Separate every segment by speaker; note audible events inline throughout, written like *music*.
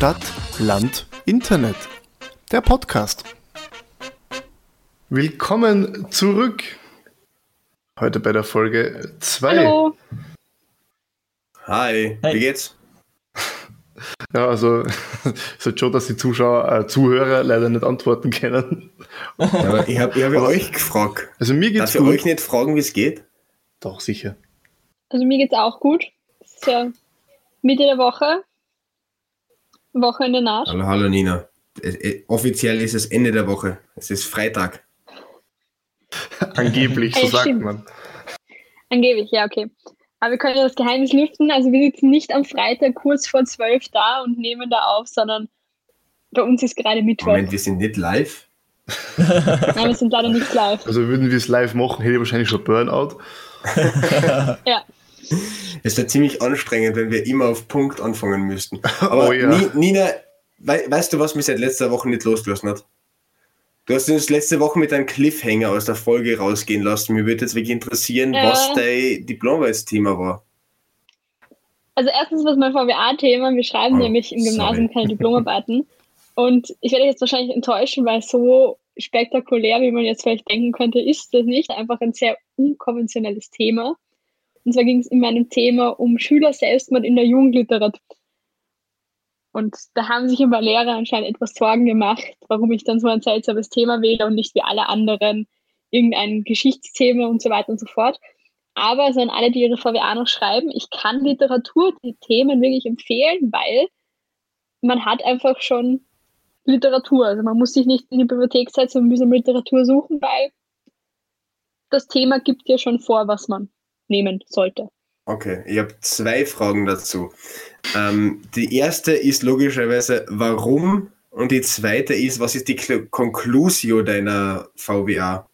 Speaker 1: Stadt, Land, Internet. Der Podcast. Willkommen zurück. Heute bei der Folge 2.
Speaker 2: Hallo.
Speaker 3: Hi,
Speaker 4: Hey.
Speaker 3: wie geht's? *laughs*
Speaker 1: Ja, also *laughs* es ist schon, dass die Zuschauer, äh, Zuhörer leider nicht antworten können.
Speaker 3: Ja, aber ich habe ich hab ja *laughs* euch gefragt.
Speaker 1: Also mir geht's
Speaker 3: Darf ich
Speaker 1: gut.
Speaker 3: euch nicht fragen, wie es geht?
Speaker 1: Doch, sicher.
Speaker 2: Also mir geht's auch gut. Es ist ja Mitte der Woche. Wochenende naht.
Speaker 3: Hallo, hallo Nina. Offiziell ist es Ende der Woche. Es ist Freitag.
Speaker 1: Angeblich, so sagt
Speaker 2: stimmt.
Speaker 1: man.
Speaker 2: Angeblich, ja, okay. Aber wir können ja das Geheimnis lüften. Also wir sitzen nicht am Freitag kurz vor zwölf da und nehmen da auf, sondern bei uns ist gerade Mittwoch.
Speaker 3: Moment, wir sind nicht live. *laughs*
Speaker 2: Nein, wir sind leider nicht live.
Speaker 1: Also würden wir es live machen, hätte ich wahrscheinlich schon Burnout. *laughs*
Speaker 2: Ja. *laughs*
Speaker 3: Es wäre ziemlich anstrengend, wenn wir immer auf Punkt anfangen müssten. Aber
Speaker 1: Oh ja.
Speaker 3: Ni- Nina, wei weißt du, was mich seit letzter Woche nicht losgelassen hat? Du hast uns letzte Woche mit einem Cliffhanger aus der Folge rausgehen lassen. Mir würde jetzt wirklich interessieren,
Speaker 2: Ja.
Speaker 3: was dein Diplomarbeitsthema war.
Speaker 2: Also erstens was mein VWA-Thema. Wir schreiben
Speaker 3: Oh,
Speaker 2: nämlich im Gymnasium
Speaker 3: sorry.
Speaker 2: keine Diplomarbeiten. *laughs* Und ich werde euch jetzt wahrscheinlich enttäuschen, weil so spektakulär, wie man jetzt vielleicht denken könnte, ist das nicht. Einfach ein sehr unkonventionelles Thema. Und zwar ging es in meinem Thema um Schüler-Selbstmord in der Jugendliteratur. Und da haben sich immer Lehrer anscheinend etwas Sorgen gemacht, warum ich dann so ein seltsames Thema wähle und nicht wie alle anderen irgendein Geschichtsthema und so weiter und so fort. Aber so an alle, die ihre VWA noch schreiben, ich kann Literatur, die Themen wirklich empfehlen, weil man hat einfach schon Literatur. Also man muss sich nicht in die Bibliothek setzen und mühsam Literatur suchen, weil das Thema gibt ja schon vor, was man nehmen sollte.
Speaker 3: Okay, ich habe zwei Fragen dazu. Ähm, die erste ist logischerweise, warum? Und die zweite ist, was ist die Conclusio deiner VWA?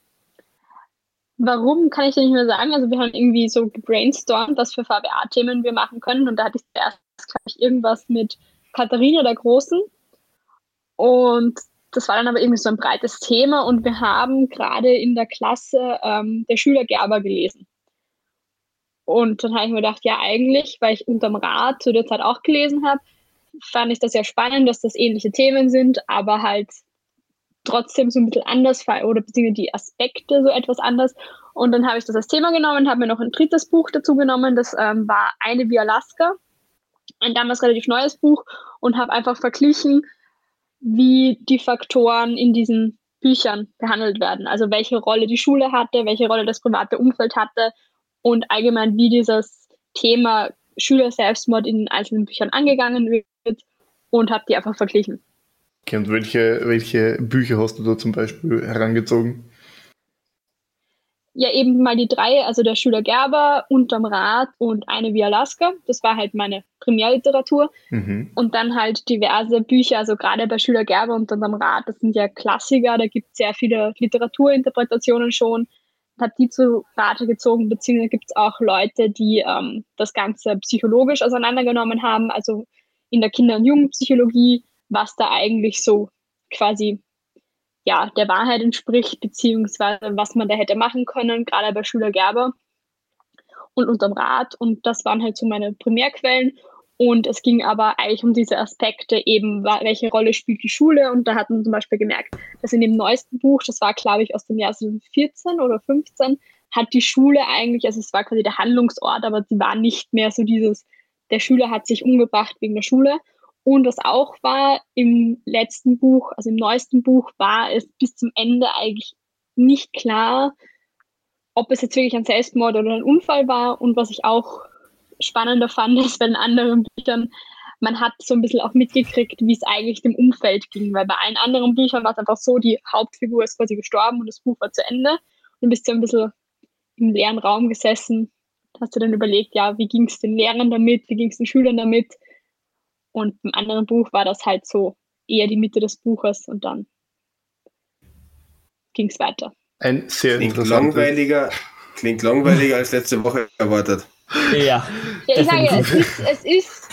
Speaker 2: Warum kann ich dir nicht mehr sagen? Also wir haben irgendwie so gebrainstormt, was für VWA-Themen wir machen können. Und da hatte ich zuerst, glaube ich, irgendwas mit Katharina der Großen. Und das war dann aber irgendwie so ein breites Thema. Und wir haben gerade in der Klasse ähm, der Schüler Gerber gelesen. Und dann habe ich mir gedacht, ja eigentlich, weil ich unterm Rad zu der Zeit auch gelesen habe, fand ich das ja spannend, dass das ähnliche Themen sind, aber halt trotzdem so ein bisschen anders oder beziehungsweise die Aspekte so etwas anders. Und dann habe ich das als Thema genommen, habe mir noch ein drittes Buch dazu genommen, das ähm, war Eine wie Alaska, ein damals relativ neues Buch und habe einfach verglichen, wie die Faktoren in diesen Büchern behandelt werden. Also welche Rolle die Schule hatte, welche Rolle das private Umfeld hatte und allgemein wie dieses Thema Schüler-Selbstmord in den einzelnen Büchern angegangen wird und habe die einfach verglichen.
Speaker 1: Okay, und welche, welche Bücher hast du da zum Beispiel herangezogen?
Speaker 2: Ja, eben mal die drei, also der Schüler Gerber, Unterm Rad und Eine wie Alaska. Das war halt meine Primärliteratur.
Speaker 1: Mhm.
Speaker 2: Und dann halt diverse Bücher, also gerade bei Schüler Gerber und Unterm Rad, das sind ja Klassiker, da gibt es sehr viele Literaturinterpretationen schon. Habe die zu Rate gezogen, beziehungsweise gibt es auch Leute, die ähm, das Ganze psychologisch auseinandergenommen haben, also in der Kinder- und Jugendpsychologie, was da eigentlich so quasi ja, der Wahrheit entspricht, beziehungsweise was man da hätte machen können, gerade bei Schüler Gerber und unterm Rad. Und das waren halt so meine Primärquellen. Und es ging aber eigentlich um diese Aspekte, eben welche Rolle spielt die Schule. Und da hat man zum Beispiel gemerkt, dass in dem neuesten Buch, das war glaube ich aus dem Jahr 2014 oder 15, hat die Schule eigentlich, also es war quasi der Handlungsort, aber sie war nicht mehr so dieses, der Schüler hat sich umgebracht wegen der Schule. Und was auch war, im letzten Buch, also im neuesten Buch, war es bis zum Ende eigentlich nicht klar, ob es jetzt wirklich ein Selbstmord oder ein Unfall war. Und was ich auch spannender fand, *laughs* ist bei den anderen Büchern, man hat so ein bisschen auch mitgekriegt, wie es eigentlich dem Umfeld ging. Weil bei allen anderen Büchern war es einfach so, die Hauptfigur ist quasi gestorben und das Buch war zu Ende. Und dann bist du ein bisschen im leeren Raum gesessen, hast du dann überlegt, ja, wie ging es den Lehrern damit, wie ging es den Schülern damit. Und im anderen Buch war das halt so eher die Mitte des Buches und dann ging es weiter.
Speaker 1: Ein sehr
Speaker 3: Klingt langweiliger, klingt langweiliger als letzte Woche erwartet.
Speaker 4: Ja,
Speaker 2: Ja, ich sage, es ist, es ist,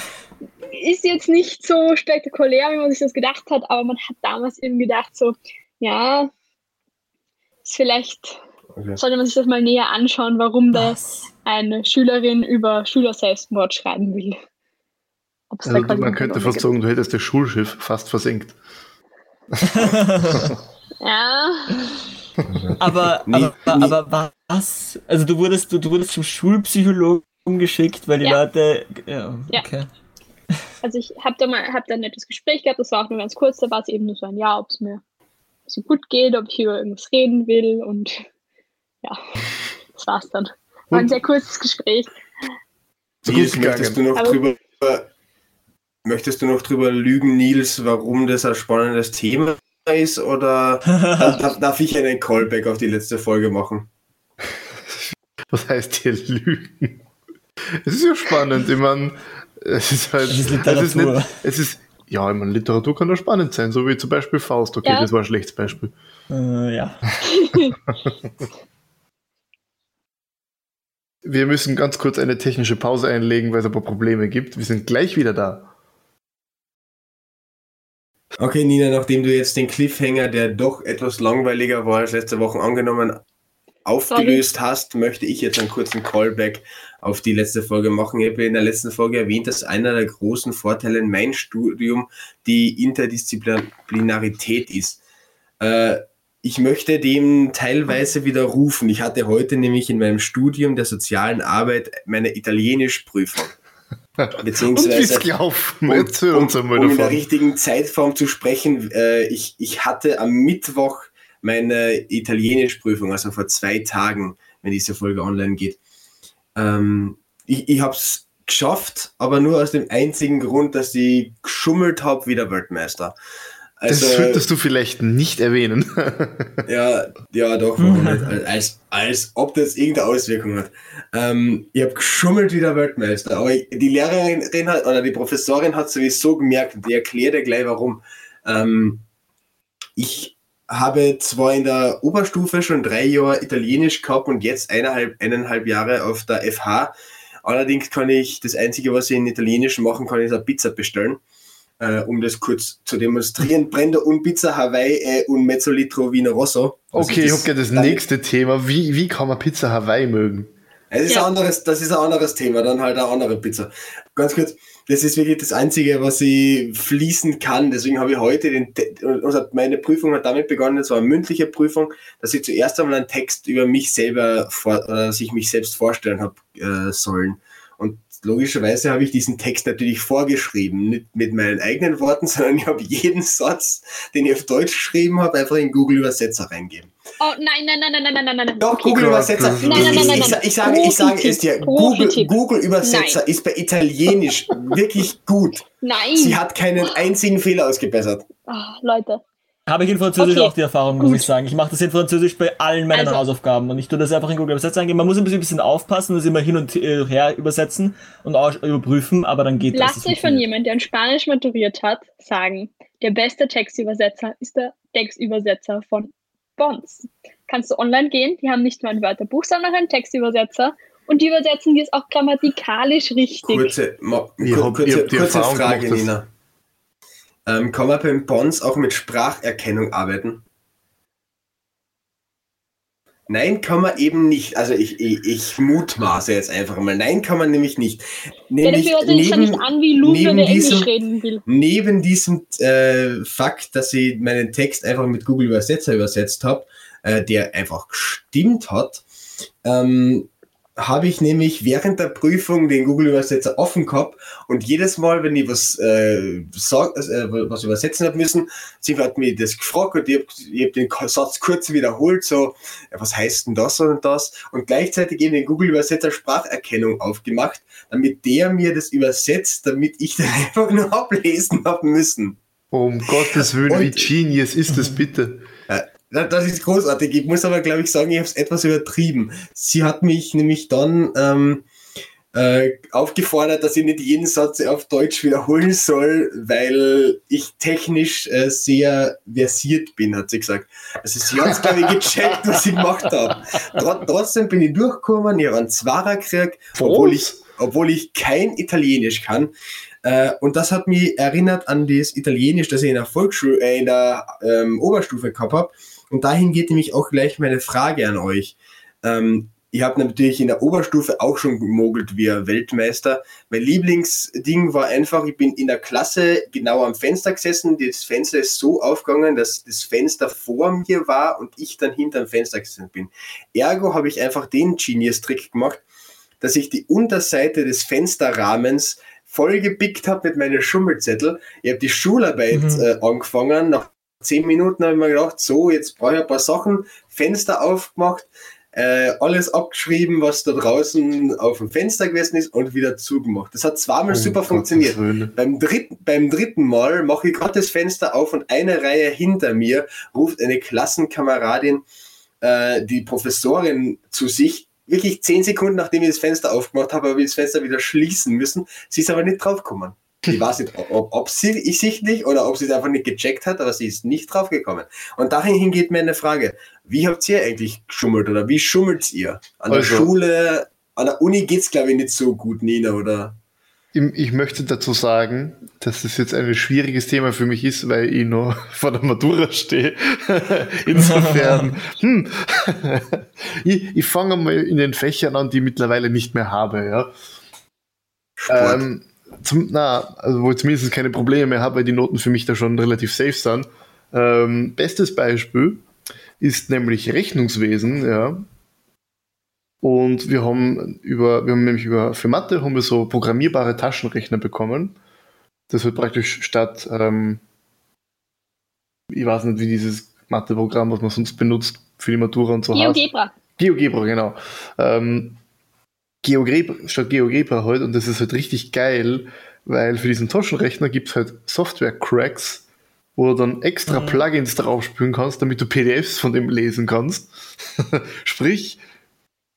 Speaker 2: ist jetzt nicht so spektakulär, wie man sich das gedacht hat, aber man hat damals eben gedacht, so, ja, ist vielleicht
Speaker 3: Okay.
Speaker 2: sollte man sich das mal näher anschauen, warum da
Speaker 4: Was?
Speaker 2: eine Schülerin über Schülerselbstmord schreiben will.
Speaker 1: Also,
Speaker 2: da
Speaker 1: man könnte fast sagen, du hättest das Schulschiff fast versenkt.
Speaker 2: Ja, *laughs*
Speaker 4: Aber,
Speaker 3: Nie-
Speaker 4: aber,
Speaker 3: nie-
Speaker 4: aber was? Also du wurdest, du, du wurdest zum Schulpsychologen geschickt, weil die
Speaker 2: Ja.
Speaker 4: Leute. Ja,
Speaker 2: Ja.
Speaker 4: okay.
Speaker 2: also ich habe da mal hab da ein nettes Gespräch gehabt, das war auch nur ganz kurz, da war es eben nur so ein Ja, ob es mir so gut geht, ob ich über irgendwas reden will und ja, das war's dann. War ein sehr kurzes Gespräch.
Speaker 1: So
Speaker 3: Nils, möchtest du noch
Speaker 2: Aber-
Speaker 3: drüber möchtest du noch drüber lügen, Nils, warum das ein spannendes Thema ist? Oder *laughs* darf, darf ich einen Callback auf die letzte Folge machen?
Speaker 1: Was heißt hier Lügen? Es ist ja spannend. Ich meine, es ist halt.
Speaker 4: Es ist
Speaker 1: Es ist,
Speaker 4: Literatur.
Speaker 1: nicht, es ist ja, ich meine, Literatur kann ja spannend sein, so wie zum Beispiel Faust. Okay,
Speaker 2: Ja.
Speaker 1: das war ein schlechtes Beispiel.
Speaker 4: Äh, ja. *laughs*
Speaker 1: Wir müssen ganz kurz eine technische Pause einlegen, weil es ein paar Probleme gibt. Wir sind gleich wieder da.
Speaker 3: Okay, Nina, nachdem du jetzt den Cliffhanger, der doch etwas langweiliger war als letzte Woche angenommen, aufgelöst hast, möchte ich jetzt einen kurzen Callback auf die letzte Folge machen. Ich habe in der letzten Folge erwähnt, dass einer der großen Vorteile in meinem Studium die Interdisziplinarität ist. Äh, ich möchte dem teilweise widerrufen. Ich hatte heute nämlich in meinem Studium der sozialen Arbeit meine Italienischprüfung.
Speaker 1: Und
Speaker 3: Beziehungsweise
Speaker 1: gelaufen?
Speaker 3: um, um,
Speaker 1: einmal
Speaker 3: um in der richtigen Zeitform zu sprechen, äh, ich, ich hatte am Mittwoch meine Italienischprüfung, also vor zwei Tagen, wenn diese Folge online geht. Ähm, ich ich habe es geschafft, aber nur aus dem einzigen Grund, dass ich geschummelt habe wie der Weltmeister.
Speaker 1: Das
Speaker 3: Also,
Speaker 1: solltest du vielleicht nicht erwähnen. *laughs*
Speaker 3: ja, ja, doch? *laughs* Als, als ob das irgendeine Auswirkung hat. Ähm, ich habe geschummelt wie der Weltmeister, aber ich, die Lehrerin hat, oder die Professorin hat sowieso gemerkt, und die erklärt ja gleich warum. Ähm, ich habe zwar in der Oberstufe schon drei Jahre Italienisch gehabt und jetzt eineinhalb, eineinhalb Jahre auf der FH. Allerdings kann ich, das Einzige, was ich in Italienisch machen kann, ist eine Pizza bestellen. Äh, um das kurz zu demonstrieren. Brenda und Pizza Hawaii äh, und Mezzolitro Vino Rosso. Also
Speaker 1: Okay, ich
Speaker 3: das-
Speaker 1: habe das nächste Thema. Wie, wie kann man Pizza Hawaii mögen?
Speaker 3: Es ist
Speaker 2: Ja.
Speaker 3: ein anderes, das ist ein anderes Thema, dann halt eine andere Pizza. Ganz kurz, das ist wirklich das Einzige, was ich fließen kann. Deswegen habe ich heute den, also meine Prüfung hat damit begonnen, es war eine mündliche Prüfung, dass ich zuerst einmal einen Text über mich selber, vor, dass ich mich selbst vorstellen habe äh, sollen. Logischerweise habe ich diesen Text natürlich vorgeschrieben, nicht mit meinen eigenen Worten, *laughs* sondern ich habe jeden Satz, den ich auf Deutsch geschrieben habe, einfach in Google Übersetzer reingeben.
Speaker 2: Oh nein, nein, nein, nein, nein, nein, nein, nein.
Speaker 3: Doch,
Speaker 2: Okay.
Speaker 3: Google Übersetzer.
Speaker 2: Nein, nein, nein, nein,
Speaker 3: Ich,
Speaker 2: nein.
Speaker 3: ich, ich sage, ich sage es dir. Google. Google Übersetzer
Speaker 2: Nein.
Speaker 3: ist bei Italienisch *laughs* wirklich gut.
Speaker 2: Nein.
Speaker 3: Sie hat keinen einzigen Fehler ausgebessert.
Speaker 2: Ah, Leute.
Speaker 4: Habe ich in Französisch
Speaker 2: Okay,
Speaker 4: auch die Erfahrung, muss
Speaker 2: gut.
Speaker 4: ich sagen. Ich mache das in Französisch bei allen meinen
Speaker 2: Also.
Speaker 4: Hausaufgaben und ich tue das einfach in Google Übersetzer eingeben. Man muss ein bisschen, bisschen aufpassen, das immer hin und äh, her übersetzen und auch überprüfen, aber dann geht das.
Speaker 2: Lasst
Speaker 4: das
Speaker 2: euch von
Speaker 4: funktioniert.
Speaker 2: jemandem, der in Spanisch maturiert hat, sagen, der beste Textübersetzer ist der Textübersetzer von Bonds. Kannst du online gehen, die haben nicht nur ein Wörterbuch, sondern auch einen Textübersetzer und die übersetzen die es auch grammatikalisch richtig.
Speaker 3: Kurze,
Speaker 1: ich
Speaker 3: kurze, kurze
Speaker 1: Erfahrung
Speaker 3: Frage,
Speaker 1: gemacht,
Speaker 3: Nina. Ähm, kann man beim Bonds auch mit Spracherkennung arbeiten? Nein, kann man eben nicht. Also ich, ich, ich mutmaße jetzt einfach mal. Nein, kann man nämlich nicht.
Speaker 2: Ja,
Speaker 3: Nämlich
Speaker 2: er sich ja nicht an wie
Speaker 3: neben
Speaker 2: der Englisch
Speaker 3: diesem-
Speaker 2: reden will.
Speaker 3: neben diesem äh, Fakt, dass ich meinen Text einfach mit Google Übersetzer übersetzt habe, äh, der einfach gestimmt hat, ähm, habe ich nämlich während der Prüfung den Google Übersetzer offen gehabt und jedes Mal, wenn ich was, äh, sag, äh, was übersetzen habe müssen, sie hat mir das gefragt und ich habe hab den Satz kurz wiederholt, so, ja, was heißt denn das und das? Und gleichzeitig eben den Google Übersetzer Spracherkennung aufgemacht, damit der mir das übersetzt, damit ich dann *laughs* einfach nur ablesen habe müssen.
Speaker 1: Um Gottes Willen, wie
Speaker 3: Und-
Speaker 1: genius ist das bitte?
Speaker 3: Das ist großartig. Ich muss aber, glaube ich, sagen, ich habe es etwas übertrieben. Sie hat mich nämlich dann ähm, äh, aufgefordert, dass ich nicht jeden Satz auf Deutsch wiederholen soll, weil ich technisch äh, sehr versiert bin, hat sie gesagt. Also sie hat es, glaube ich, gecheckt, *laughs* was ich gemacht habe. Tr trotzdem bin ich durchgekommen, ich habe einen Zwarer gekriegt, obwohl ich, obwohl ich kein Italienisch kann. Äh, und das hat mich erinnert an das Italienisch, das ich in der Volksschule, äh, in der ähm, Oberstufe gehabt habe. Und dahin geht nämlich auch gleich meine Frage an euch. Ähm, ich habe natürlich in der Oberstufe auch schon gemogelt wie ein Weltmeister. Mein Lieblingsding war einfach, ich bin in der Klasse genau am Fenster gesessen. Das Fenster ist so aufgegangen, dass das Fenster vor mir war und ich dann hinter dem Fenster gesessen bin. Ergo habe ich einfach den Genius-Trick gemacht, dass ich die Unterseite des Fensterrahmens voll gepickt habe mit meinen Schummelzettel. Ich habe die Schularbeit mhm. äh, angefangen. Nach zehn Minuten habe ich mir gedacht, so, jetzt brauche ich ein paar Sachen. Fenster aufgemacht, äh, alles abgeschrieben, was da draußen auf dem Fenster gewesen ist und wieder zugemacht. Das hat zweimal oh, super Gott, funktioniert. Beim dritten, beim dritten Mal mache ich gerade das Fenster auf und eine Reihe hinter mir ruft eine Klassenkameradin äh, die Professorin zu sich. Wirklich zehn Sekunden, nachdem ich das Fenster aufgemacht habe, habe ich das Fenster wieder schließen müssen. Sie ist aber nicht draufgekommen. Ich weiß nicht, ob, ob sie ich sich nicht oder ob sie es einfach nicht gecheckt hat, aber sie ist nicht draufgekommen. Und dahin geht mir eine Frage. Wie habt ihr eigentlich geschummelt oder wie schummelt ihr? An also, der Schule, an der Uni geht es glaube ich nicht so gut, Nina, oder?
Speaker 1: Ich möchte dazu sagen, dass das jetzt ein schwieriges Thema für mich ist, weil ich noch *laughs* vor der Matura stehe. *laughs* Insofern, *laughs* hm, ich, ich fange mal in den Fächern an, die ich mittlerweile nicht mehr habe. Ja. Ähm, zum, na, also wo ich zumindest keine Probleme mehr habe, weil die Noten für mich da schon relativ safe sind. Ähm, bestes Beispiel ist nämlich Rechnungswesen, ja. Und wir haben über, wir haben nämlich über, für Mathe haben wir so programmierbare Taschenrechner bekommen. Das wird praktisch statt, ähm, ich weiß nicht, wie dieses Matheprogramm, was man sonst benutzt für die Matura und so
Speaker 2: GeoGebra.
Speaker 1: GeoGebra, genau. Ähm, GeoGebra, statt GeoGebra halt, und das ist halt richtig geil, weil für diesen Taschenrechner gibt es halt Software-Cracks, wo du dann extra mhm. Plugins drauf spülen kannst, damit du PDFs von dem lesen kannst. *laughs* Sprich,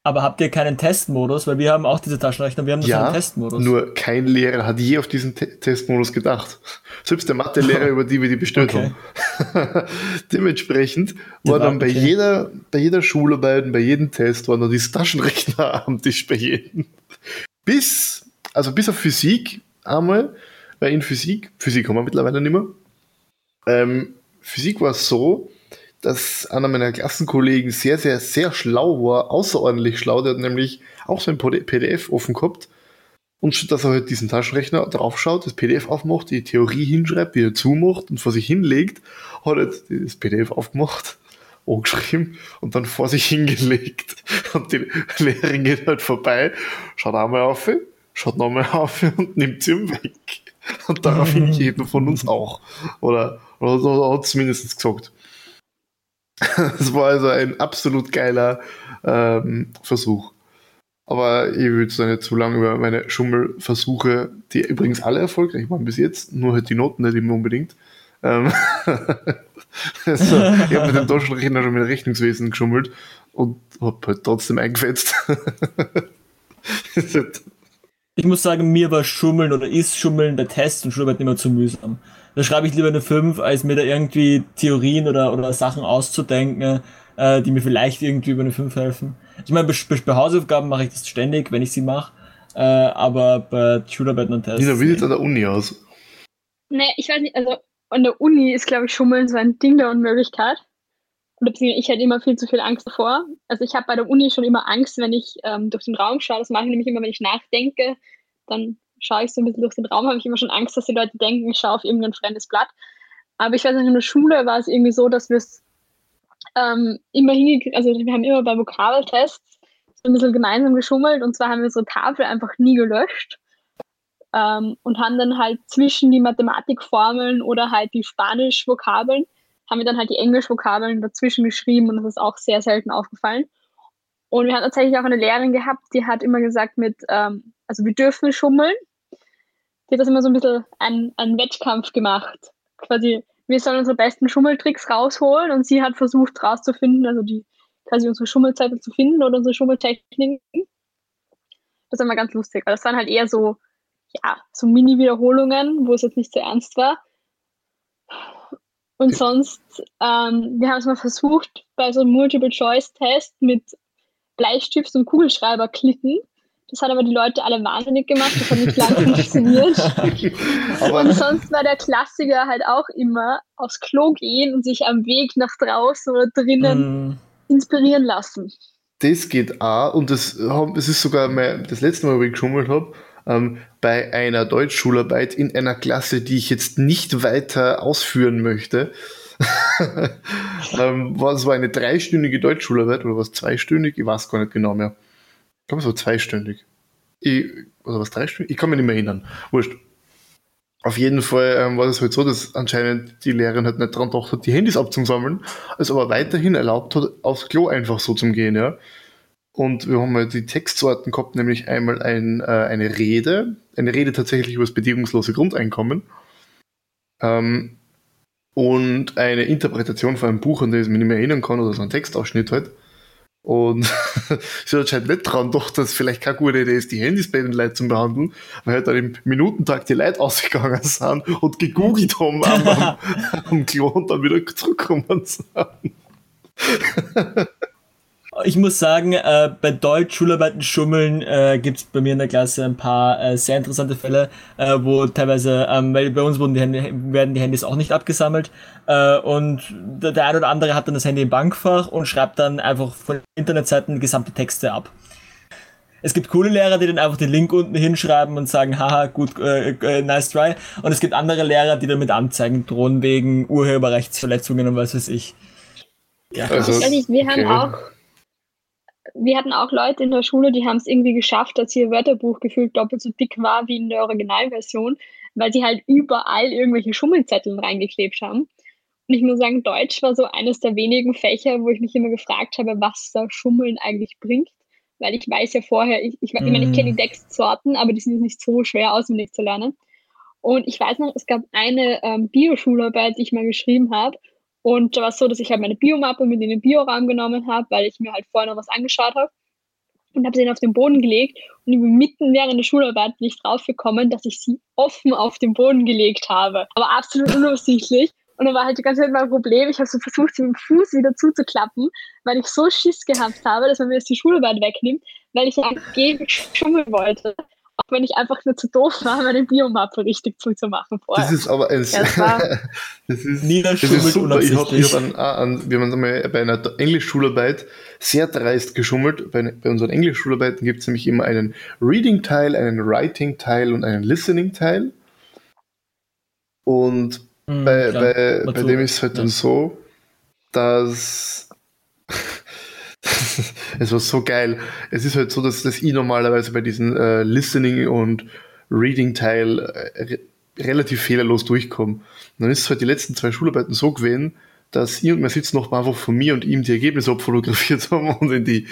Speaker 4: aber habt ihr keinen Testmodus? Weil wir haben auch diese Taschenrechner, wir haben
Speaker 1: ja, einen Testmodus. Nur kein Lehrer hat je auf diesen Te Testmodus gedacht. Selbst der Mathelehrer, *laughs* über die wir die bestellt okay. haben. *laughs* Dementsprechend war dann bei, okay. jeder, bei jeder Schularbeit, bei jedem Test, waren dann diese Taschenrechner *laughs* am Tisch bei jedem. Bis, also bis auf Physik einmal, weil in Physik, Physik haben wir mittlerweile nicht mehr. Ähm, Physik war so, dass einer meiner Klassenkollegen sehr, sehr, sehr schlau war, außerordentlich schlau. Der hat nämlich auch so ein PDF offen gehabt. Und statt dass er halt diesen Taschenrechner draufschaut, das PDF aufmacht, die Theorie hinschreibt, wieder zumacht und vor sich hinlegt, hat er das PDF aufgemacht, *laughs* angeschrieben und dann vor sich hingelegt. *laughs* Und die Lehrerin geht halt vorbei, schaut einmal auf, schaut nochmal auf *laughs* und nimmt sie ihm weg. Und daraufhin jeder von uns auch. Oder, oder hat es zumindest gesagt. *laughs* Es war also ein absolut geiler ähm, Versuch. Aber ich will jetzt nicht zu lange über meine Schummelversuche, die übrigens alle erfolgreich waren bis jetzt, nur halt die Noten nicht immer unbedingt. Ähm *laughs* also, ich habe mit dem Taschenrechner schon mit Rechnungswesen geschummelt und habe halt trotzdem eingefetzt. *laughs*
Speaker 4: ich muss sagen, mir war Schummeln oder ist Schummeln bei Tests und Schularbeit immer zu mühsam. Da schreibe ich lieber eine 5, als mir da irgendwie Theorien oder, oder Sachen auszudenken, äh, die mir vielleicht irgendwie über eine 5 helfen. Ich meine, bei, bei Hausaufgaben mache ich das ständig, wenn ich sie mache. Äh, aber bei Schularbeiten und Tests.
Speaker 1: Wie sieht es an der Uni aus?
Speaker 2: Nee, ich weiß nicht, also an der Uni ist, glaube ich, Schummeln so ein Ding der Unmöglichkeit. Oder beziehungsweise ich hätte immer viel zu viel Angst davor. Also ich habe bei der Uni schon immer Angst, wenn ich ähm, durch den Raum schaue. Das mache ich nämlich immer, wenn ich nachdenke. Dann schaue ich so ein bisschen durch den Raum, habe ich immer schon Angst, dass die Leute denken, ich schaue auf irgendein fremdes Blatt. Aber ich weiß nicht, in der Schule war es irgendwie so, dass wir es ähm, immer hingekriegt, also wir haben immer bei Vokabeltests so ein bisschen gemeinsam geschummelt und zwar haben wir unsere Tafel einfach nie gelöscht ähm, und haben dann halt zwischen die Mathematikformeln oder halt die Spanisch-Vokabeln, haben wir dann halt die Englisch-Vokabeln dazwischen geschrieben und das ist auch sehr selten aufgefallen. Und wir haben tatsächlich auch eine Lehrerin gehabt, die hat immer gesagt mit, ähm, also wir dürfen schummeln. Die hat das immer so ein bisschen einen, einen Wettkampf gemacht. Quasi, wir sollen unsere besten Schummeltricks rausholen und sie hat versucht rauszufinden, also die quasi unsere Schummelzeiten zu finden oder unsere Schummeltechniken. Das war immer ganz lustig, weil das waren halt eher so, ja, so Mini-Wiederholungen, wo es jetzt nicht so ernst war. Und sonst, ähm, wir haben es mal versucht, bei so einem Multiple-Choice-Test mit Bleistift und Kugelschreiber klicken. Das hat aber die Leute alle wahnsinnig gemacht, das hat nicht lange funktioniert. *laughs* und sonst war der Klassiker halt auch immer aufs Klo gehen und sich am Weg nach draußen oder drinnen mm. inspirieren lassen.
Speaker 1: das geht auch und das, das ist sogar mein, das letzte Mal, wo ich geschummelt habe, ähm, bei einer Deutschschularbeit in einer Klasse, die ich jetzt nicht weiter ausführen möchte. *laughs* ähm, war, es war eine dreistündige Deutschschularbeit oder was zweistündig? Ich weiß gar nicht genau mehr. Ich glaube, es war zweistündig. Ich, oder was dreistündig? Ich kann mich nicht mehr erinnern. Wurscht. Auf jeden Fall ähm, war es halt so, dass anscheinend die Lehrerin halt nicht daran gedacht hat, die Handys abzusammeln, es aber weiterhin erlaubt hat, aufs Klo einfach so zum Gehen, ja. Und wir haben halt die Textsorten gehabt, nämlich einmal ein, äh, eine Rede, eine Rede tatsächlich über das bedingungslose Grundeinkommen ähm, und eine Interpretation von einem Buch, an das ich mich nicht mehr erinnern kann, oder so ein Textausschnitt halt. Und sie hat anscheinend nicht dran gedacht, dass es vielleicht keine gute Idee ist, die Handys bei den Leuten zu behandeln, weil halt dann im Minutentag die Leute ausgegangen sind und gegoogelt haben *laughs* am, am, am Klo und dann wieder zurückgekommen sind. *laughs*
Speaker 4: Ich muss sagen, äh, bei Deutsch Schularbeiten schummeln äh, gibt es bei mir in der Klasse ein paar äh, sehr interessante Fälle, äh, wo teilweise, ähm, weil bei uns wurden die Handy, werden die Handys auch nicht abgesammelt äh, und der, der ein oder andere hat dann das Handy im Bankfach und schreibt dann einfach von Internetseiten gesamte Texte ab. Es gibt coole Lehrer, die dann einfach den Link unten hinschreiben und sagen, haha, gut, äh, äh, nice try. Und es gibt andere Lehrer, die dann mit Anzeigen drohen wegen Urheberrechtsverletzungen und was weiß ich.
Speaker 2: Ja, also, wir okay. haben auch wir hatten auch Leute in der Schule, die haben es irgendwie geschafft, dass ihr Wörterbuch gefühlt doppelt so dick war wie in der Originalversion, weil sie halt überall irgendwelche Schummelzettel reingeklebt haben. Und ich muss sagen, Deutsch war so eines der wenigen Fächer, wo ich mich immer gefragt habe, was da Schummeln eigentlich bringt. Weil ich weiß ja vorher, ich, ich, ich meine, ich kenne die mhm. Textsorten, aber die sind nicht so schwer auswendig zu lernen. Und ich weiß noch, es gab eine ähm, Bioschularbeit, die ich mal geschrieben habe. Und da war es so, dass ich halt meine Biomappe mit in den Bioraum genommen habe, weil ich mir halt vorher noch was angeschaut habe und habe sie dann auf den Boden gelegt und mitten während der Schularbeit bin ich draufgekommen, dass ich sie offen auf den Boden gelegt habe. Aber absolut unabsichtlich. Und dann war halt die ganze Zeit mein Problem, ich habe so versucht, sie mit dem Fuß wieder zuzuklappen, weil ich so Schiss gehabt habe, dass man mir jetzt die Schularbeit wegnimmt, weil ich angeblich schummeln wollte wenn ich einfach nur zu doof war, meine Biomappe richtig zuzumachen
Speaker 1: vorher. Das ist aber ein, ja, das, war, *laughs* das ist, das ist super. Ich habe hab an, an, wir haben mal bei einer Englischschularbeit sehr dreist geschummelt. Bei, bei unseren Englischschularbeiten gibt es nämlich immer einen Reading-Teil, einen Writing-Teil und einen Listening-Teil. Und hm, bei, bei, bei dem ist es halt ja. dann so, dass *laughs* es war so geil. Es ist halt so, dass das ich normalerweise bei diesem äh, Listening- und Reading-Teil äh, relativ fehlerlos durchkomme. Dann ist es halt die letzten zwei Schularbeiten so gewesen, dass ich und mein Sitznachbar einfach von mir und ihm die Ergebnisse abfotografiert *laughs* haben und in die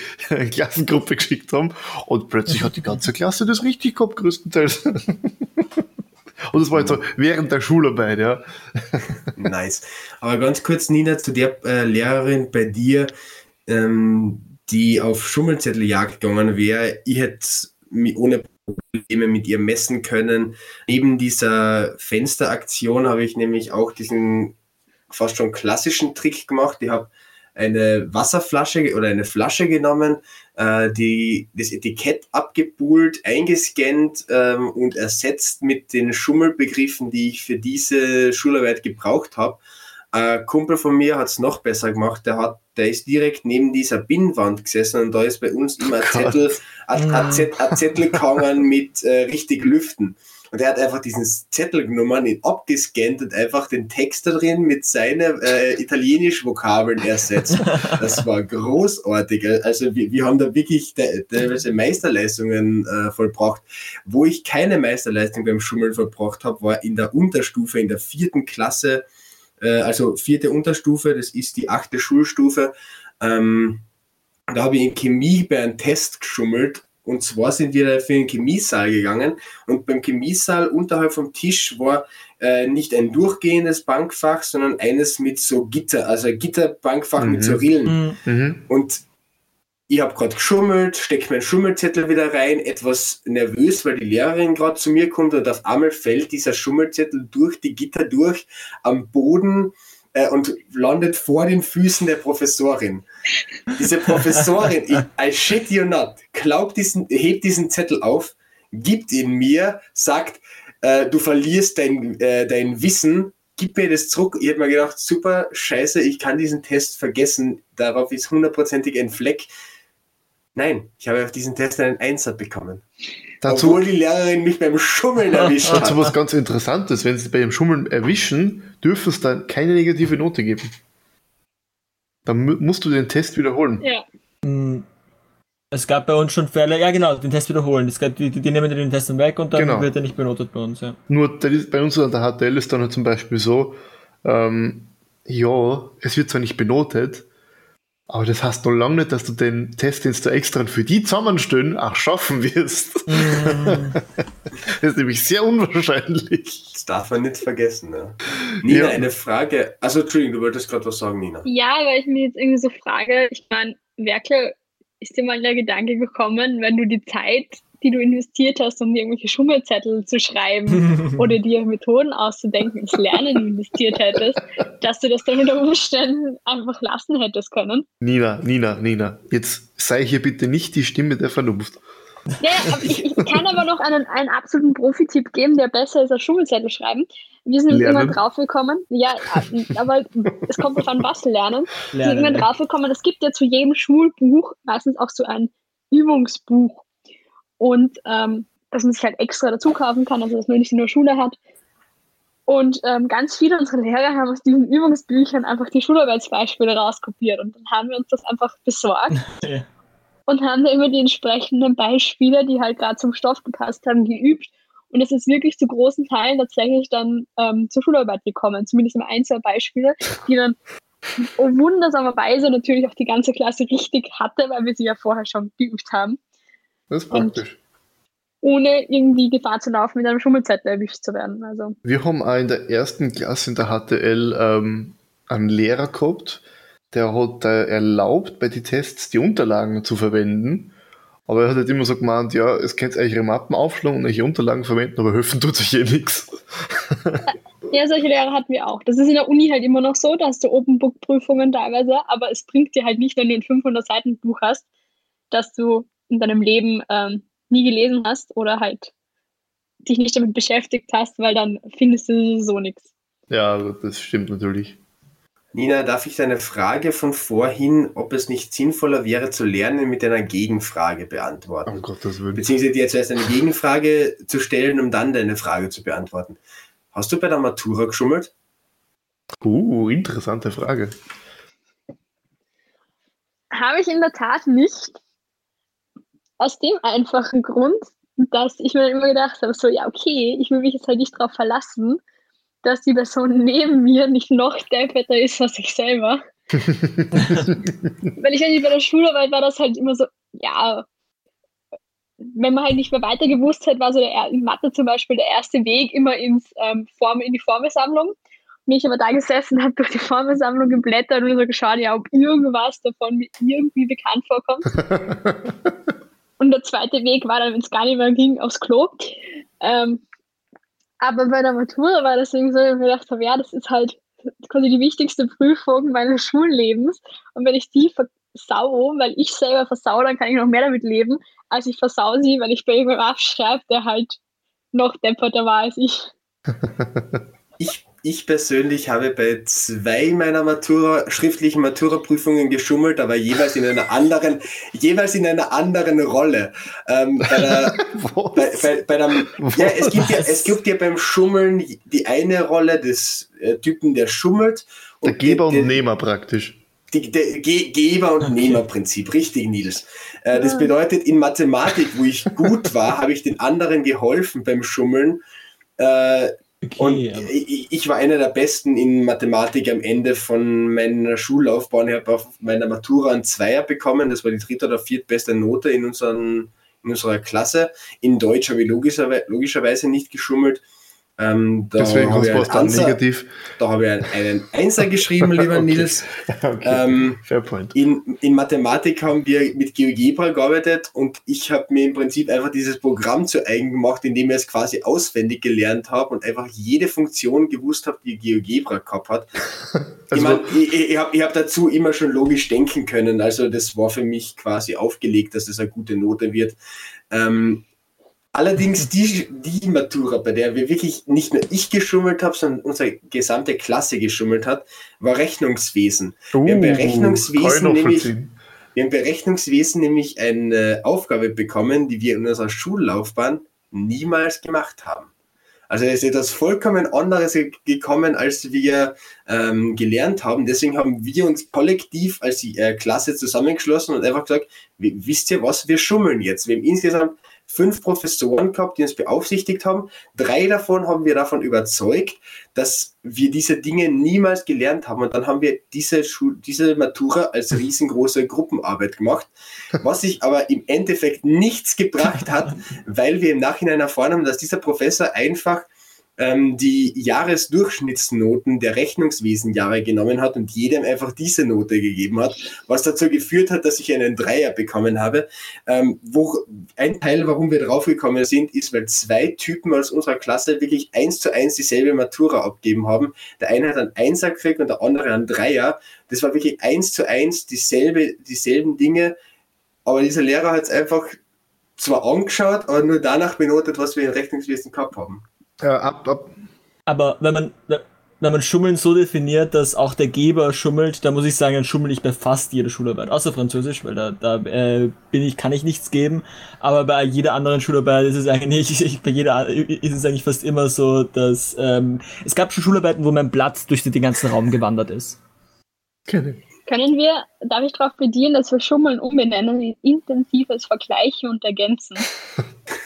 Speaker 1: Klassengruppe geschickt haben. Und plötzlich hat die ganze Klasse das richtig gehabt, größtenteils. *laughs* Und das war jetzt so während der Schularbeit, ja.
Speaker 3: nice. Aber ganz kurz, Nina, zu der äh, Lehrerin bei dir, ähm, die auf Schummelzetteljagd gegangen wäre, ich hätte ohne Probleme mit ihr messen können. Neben dieser Fensteraktion habe ich nämlich auch diesen fast schon klassischen Trick gemacht. Ich habe eine Wasserflasche oder eine Flasche genommen, äh, die, das Etikett abgebuhlt, eingescannt ähm, und ersetzt mit den Schummelbegriffen, die ich für diese Schularbeit gebraucht habe. Ein Kumpel von mir hat es noch besser gemacht. Der, hat, der ist direkt neben dieser Binnenwand gesessen und da ist bei uns immer ein oh Zettel, ein, ein, ein Zettel gehangen mit äh, richtig Lüften. Und er hat einfach diesen Zettel genommen, ihn abgescannt und einfach den Text da drin mit seinen äh, italienischen Vokabeln ersetzt. Das war großartig. Also wir, wir haben da wirklich teilweise Meisterleistungen äh, vollbracht. Wo ich keine Meisterleistung beim Schummeln verbracht habe, war in der Unterstufe, in der vierten Klasse äh, also vierte Unterstufe, das ist die achte Schulstufe. Ähm, da habe ich in Chemie bei einem Test geschummelt. Und zwar sind wir für den Chemiesaal gegangen und beim Chemiesaal unterhalb vom Tisch war äh, nicht ein durchgehendes Bankfach, sondern eines mit so Gitter, also ein Gitterbankfach mhm. mit so Rillen. Mhm. Und ich habe gerade geschummelt, stecke meinen Schummelzettel wieder rein, etwas nervös, weil die Lehrerin gerade zu mir kommt und auf einmal fällt dieser Schummelzettel durch die Gitter durch am Boden äh, und landet vor den Füßen der Professorin. Diese Professorin, *laughs* ich, I shit you not, glaubt diesen, hebt diesen Zettel auf, gibt ihn mir, sagt, äh, du verlierst dein, äh, dein Wissen, gib mir das zurück. Ich habe mir gedacht, super, scheiße, ich kann diesen Test vergessen, darauf ist hundertprozentig ein Fleck Nein, ich habe auf diesen Test einen Einser bekommen. Dazu, Obwohl die Lehrerin mich beim Schummeln *laughs* erwischt hat.
Speaker 1: Dazu was ganz Interessantes. Wenn sie bei dem Schummeln erwischen, dürfen es dann keine negative Note geben. Dann musst du den Test wiederholen.
Speaker 2: Ja.
Speaker 4: Hm. Es gab bei uns schon Fälle, ja genau, den Test wiederholen. Es gab, die, die nehmen den Test dann weg und dann genau. wird er nicht benotet bei uns. Ja.
Speaker 1: Nur bei uns an der HTL ist dann halt zum Beispiel so, ähm, ja, es wird zwar nicht benotet, aber das heißt noch lange nicht, dass du den Test, den du extra für die zusammenstellen, auch schaffen wirst. Mm. *laughs* das ist nämlich sehr unwahrscheinlich.
Speaker 3: Das darf man nicht vergessen. Ne? Nina, ja. eine Frage. Also, Entschuldigung, du wolltest gerade was sagen, Nina.
Speaker 2: Ja, weil ich mir jetzt irgendwie so frage, ich meine, Werkel, ist dir mal der Gedanke gekommen, wenn du die Zeit die du investiert hast, um dir irgendwelche Schummelzettel zu schreiben *laughs* oder dir Methoden auszudenken, ins Lernen investiert hättest, dass du das dann unter Umständen einfach lassen hättest können.
Speaker 1: Nina, Nina, Nina, jetzt sei hier bitte nicht die Stimme der Vernunft.
Speaker 2: Ja, aber ich, ich, kann aber noch einen, einen absoluten Profi-Tipp geben, der besser ist als Schummelzettel schreiben. Wir sind lernen. immer draufgekommen, ja, aber es kommt auf an, was lernen. lernen. Wir sind immer draufgekommen, es gibt ja zu jedem Schulbuch meistens auch so ein Übungsbuch und ähm, dass man sich halt extra dazu kaufen kann, also dass man nicht in der Schule hat. Und ähm, ganz viele unserer Lehrer haben aus diesen Übungsbüchern einfach die Schularbeitsbeispiele rauskopiert und dann haben wir uns das einfach besorgt *laughs* ja. und haben da immer die entsprechenden Beispiele, die halt gerade zum Stoff gepasst haben, geübt. Und es ist wirklich zu großen Teilen tatsächlich dann ähm, zur Schularbeit gekommen, zumindest immer ein, zwei Beispiele, die dann wundersamerweise natürlich auch die ganze Klasse richtig hatte, weil wir sie ja vorher schon geübt haben.
Speaker 1: Das ist praktisch.
Speaker 2: ohne irgendwie Gefahr zu laufen, mit einem Schummelzettel erwischt zu werden. Also.
Speaker 1: Wir haben auch in der ersten Klasse in der HTL ähm, einen Lehrer gehabt, der hat äh, erlaubt, bei den Tests die Unterlagen zu verwenden. Aber er hat halt immer so gemeint, ja, es könnt eure Mappen aufschlagen und eure Unterlagen verwenden, aber helfen tut euch eh nichts. *laughs*
Speaker 2: Ja, solche Lehrer hatten wir auch. Das ist in der Uni halt immer noch so, da hast du Open Book Prüfungen teilweise, aber es bringt dir halt nicht, wenn du ein 500 Seiten Buch hast, dass du in deinem Leben ähm, nie gelesen hast oder halt dich nicht damit beschäftigt hast, weil dann findest du so nichts.
Speaker 1: Ja, das stimmt natürlich.
Speaker 3: Nina, darf ich deine Frage von vorhin, ob es nicht sinnvoller wäre zu lernen, mit einer Gegenfrage beantworten?
Speaker 1: Oh Gott, das würde
Speaker 3: Beziehungsweise dir zuerst eine Gegenfrage zu stellen, um dann deine Frage zu beantworten. Hast du bei der Matura geschummelt?
Speaker 1: Uh, interessante Frage.
Speaker 2: Habe ich in der Tat nicht. Aus dem einfachen Grund, dass ich mir immer gedacht habe, so, ja, okay, ich will mich jetzt halt nicht darauf verlassen, dass die Person *laughs* neben mir nicht noch depperter ist als ich selber. *laughs* Weil ich eigentlich bei der Schularbeit war das halt immer so, ja, wenn man halt nicht mehr weiter gewusst hat, war so der, in Mathe zum Beispiel der erste Weg immer ins, ähm, Form, in die Formelsammlung. Und ich aber da gesessen habe, durch die Formelsammlung geblättert und so geschaut, ja, ob irgendwas davon mir irgendwie bekannt vorkommt. *laughs* Und der zweite Weg war dann, wenn es gar nicht mehr ging, aufs Klo. Ähm, aber bei der Matura war das irgendwie so, dass ich mir gedacht habe, ja, das ist halt quasi die wichtigste Prüfung meines Schullebens. Und wenn ich die versau, weil ich selber versau, dann kann ich noch mehr damit leben, als ich versau sie, weil ich bei jemandem abschreibe, der halt noch depperter war als ich. *laughs*
Speaker 3: ich ich persönlich habe bei zwei meiner Matura, schriftlichen Matura-Prüfungen geschummelt, aber jeweils in einer anderen, jeweils in einer anderen Rolle. Ähm, bei der, *laughs* bei, bei, bei der, ja, es gibt ja, es gibt ja beim Schummeln die eine Rolle des äh, Typen, der schummelt.
Speaker 1: Der Geber und, und Nehmer praktisch.
Speaker 3: Die, der Ge Geber- und okay. Nehmerprinzip, richtig, Nils. Äh, das bedeutet, in Mathematik, wo ich gut war, *laughs* habe ich den anderen geholfen beim Schummeln. Äh, Okay, und ich, ich, war einer der Besten in Mathematik am Ende von meiner Schullaufbahn. Ich habe auf meiner Matura einen Zweier bekommen. Das war die dritte oder viertbeste Note in, unseren, in unserer Klasse. In Deutsch habe ich logischerweise, logischerweise nicht geschummelt. Ähm,
Speaker 1: Deswegen
Speaker 3: habe ich,
Speaker 1: dann negativ.
Speaker 3: Da habe ich einen, einen Einser geschrieben, *laughs* lieber okay. Nils. *laughs* Okay. Ähm, Fair point. In, in Mathematik haben wir mit GeoGebra gearbeitet und ich habe mir im Prinzip einfach dieses Programm zu eigen gemacht, indem ich es quasi auswendig gelernt habe und einfach jede Funktion gewusst habe, die GeoGebra gehabt hat. *laughs* also, ich mein, ich, ich habe hab dazu immer schon logisch denken können, also das war für mich quasi aufgelegt, dass das eine gute Note wird. Ähm, Allerdings die, die Matura, bei der wir wirklich nicht nur ich geschummelt habe, sondern unsere gesamte Klasse geschummelt hat, war Rechnungswesen. Uh, wir haben bei Rechnungswesen nämlich, Wir haben Berechnungswesen nämlich eine Aufgabe bekommen, die wir in unserer Schullaufbahn niemals gemacht haben. Also es ist etwas vollkommen anderes gekommen, als wir ähm, gelernt haben. Deswegen haben wir uns kollektiv als äh, Klasse zusammengeschlossen und einfach gesagt, wisst ihr was, wir schummeln jetzt. Wir haben insgesamt fünf Professoren gehabt, die uns beaufsichtigt haben. Drei davon haben wir davon überzeugt, dass wir diese Dinge niemals gelernt haben. Und dann haben wir diese, Schul diese Matura als *laughs* riesengroße Gruppenarbeit gemacht, was sich aber im Endeffekt nichts gebracht hat, *laughs* weil wir im Nachhinein erfahren haben, dass dieser Professor einfach ähm, die Jahresdurchschnittsnoten der Rechnungswesenjahre genommen hat und jedem einfach diese Note gegeben hat, was dazu geführt hat, dass ich einen Dreier bekommen habe. Ähm, wo ein Teil, warum wir draufgekommen sind, ist, weil zwei Typen aus unserer Klasse wirklich eins zu eins dieselbe Matura abgeben haben. Der eine hat einen Einser gekriegt und der andere einen Dreier. Das war wirklich eins zu eins dieselbe, dieselben Dinge. Aber dieser Lehrer hat es einfach zwar angeschaut, aber nur danach benotet, was wir in Rechnungswesen gehabt haben.
Speaker 4: Ja, ab, ab. Aber wenn man, wenn man Schummeln so definiert, dass auch der Geber schummelt, dann muss ich sagen, dann schummel ich bei fast jeder Schularbeit, außer Französisch, weil da, da äh, bin ich, kann ich nichts geben. Aber bei jeder anderen Schularbeit ist es eigentlich, *laughs* ich, bei jeder ist es eigentlich fast immer so, dass ähm, es gab schon Schularbeiten, wo mein Blatt durch den ganzen Raum gewandert ist.
Speaker 2: Können wir, darf ich darauf bedienen, dass wir Schummeln umbenennen in intensives Vergleichen und Ergänzen? *laughs*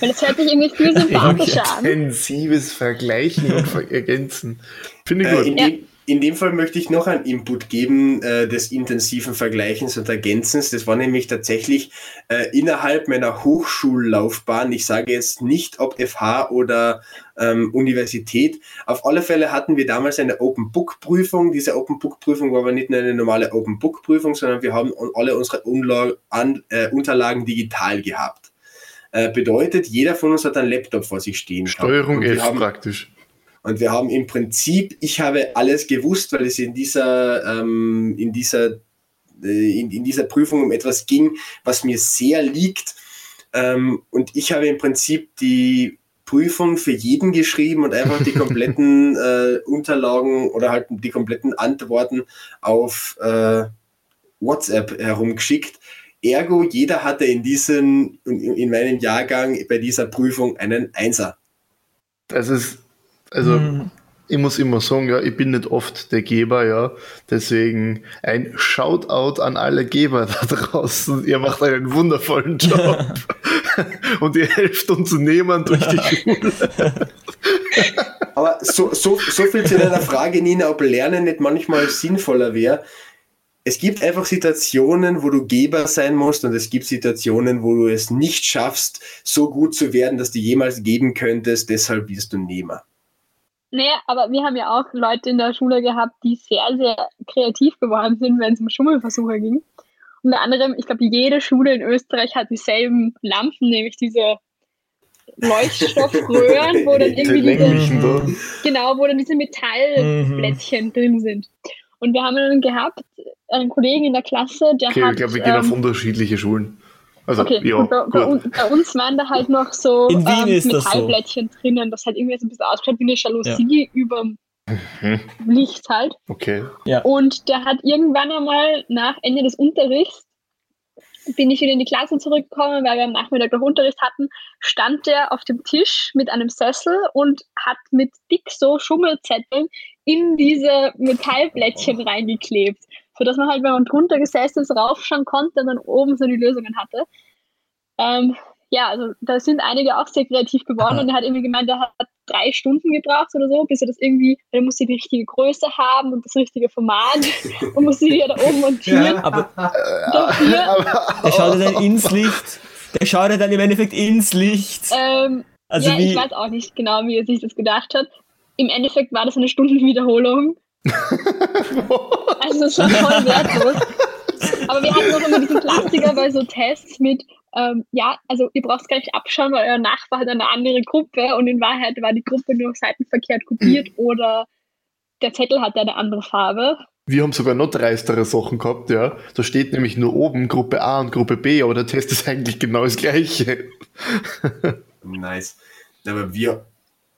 Speaker 2: Weil das hört sich irgendwie viel *laughs* sympathischer an.
Speaker 1: Intensives Vergleichen und Ergänzen. Finde ich äh, gut.
Speaker 3: Äh, in, dem, in, dem, Fall möchte ich noch einen Input geben äh, des intensiven Vergleichens und Ergänzens. Das war nämlich tatsächlich äh, innerhalb meiner Hochschullaufbahn. Ich sage jetzt nicht, ob FH oder ähm, Universität. Auf alle Fälle hatten wir damals eine Open Book Prüfung. Diese Open Book Prüfung war aber nicht nur eine normale Open Book Prüfung, sondern wir haben alle unsere Unla an, äh, Unterlagen digital gehabt. Äh, bedeutet, jeder von uns hat einen Laptop vor sich stehen.
Speaker 1: Steuerung F haben, praktisch.
Speaker 3: Und wir haben im Prinzip, ich habe alles gewusst, weil es in dieser, ähm, in dieser, äh, in, in dieser Prüfung um etwas ging, was mir sehr liegt. Ähm, und ich habe im Prinzip die Prüfung für jeden geschrieben und einfach die *laughs* kompletten äh, Unterlagen oder halt die kompletten Antworten auf äh, WhatsApp herumgeschickt. Ergo, jeder hatte in diesem, in meinem Jahrgang bei dieser Prüfung einen Einser.
Speaker 1: Das ist, also hm. ich muss immer sagen, ja, ich bin nicht oft der Geber, ja. Deswegen ein Shoutout an alle Geber da *laughs* draußen. Ihr macht einen wundervollen Job. *laughs* Und ihr helft uns nehmen durch die Schule.
Speaker 3: Aber so, so, so viel zu deiner Frage, Nina, ob Lernen nicht manchmal sinnvoller wäre es gibt einfach Situationen, wo du Geber sein musst und es gibt Situationen, wo du es nicht schaffst, so gut zu werden, dass du jemals geben könntest, deshalb wirst du Nehmer.
Speaker 2: Naja, aber wir haben ja auch Leute in der Schule gehabt, die sehr, sehr kreativ geworden sind, wenn es um Schummelversuche ging. Unter anderem, ich glaube, jede Schule in Österreich hat dieselben Lampen, nämlich diese Leuchtstoffröhren, wo dann *laughs* irgendwie diese, genau, wo dann diese Metallplättchen mhm. drin sind. Und wir haben dann gehabt, einen Kollegen in der Klasse, der
Speaker 1: okay,
Speaker 2: hat...
Speaker 1: ich glaube, wir gehen ähm, auf unterschiedliche Schulen.
Speaker 2: Also, okay, ja, bei, bei, un, bei, uns waren da halt noch so ähm, Metallblättchen so. drinnen, das hat irgendwie so ein bisschen ausgeschaut wie eine Jalousie ja. über mhm. Licht halt.
Speaker 1: Okay.
Speaker 2: Ja. Und der hat irgendwann einmal nach Ende des Unterrichts bin ich wieder in die Klasse zurückgekommen, weil wir am Nachmittag noch Unterricht hatten, stand der auf dem Tisch mit einem Sessel und hat mit dick so Schummelzetteln in diese Metallblättchen reingeklebt, sodass man halt, wenn man drunter gesessen ist, raufschauen konnte und dann oben so die Lösungen hatte. Ähm, ja, also da sind einige auch sehr kreativ geworden Aha. und er hat irgendwie gemeint, er hat drei Stunden gebraucht oder so, bis er das irgendwie, er musste die richtige Größe haben und das richtige Format *laughs* und musste die ja da oben montieren. Ja, aber, *laughs*
Speaker 4: äh, *laughs* der schaut dann ins Licht. Der schaut dann im Endeffekt ins Licht.
Speaker 2: Ähm, also ja, wie? ich weiß auch nicht genau, wie er sich das gedacht hat. Im Endeffekt war das eine Stundenwiederholung. *laughs* also das war voll wertlos. Aber wir hatten auch immer diesen Klassiker bei so Tests mit, ähm, ja, also ihr braucht es gar nicht abschauen, weil euer Nachbar hat eine andere Gruppe und in Wahrheit war die Gruppe nur seitenverkehrt kopiert oder der Zettel hatte eine andere Farbe.
Speaker 1: Wir haben sogar noch dreistere Sachen gehabt, ja. Da steht nämlich nur oben Gruppe A und Gruppe B, aber der Test ist eigentlich genau das gleiche. *laughs*
Speaker 3: nice. Aber wir,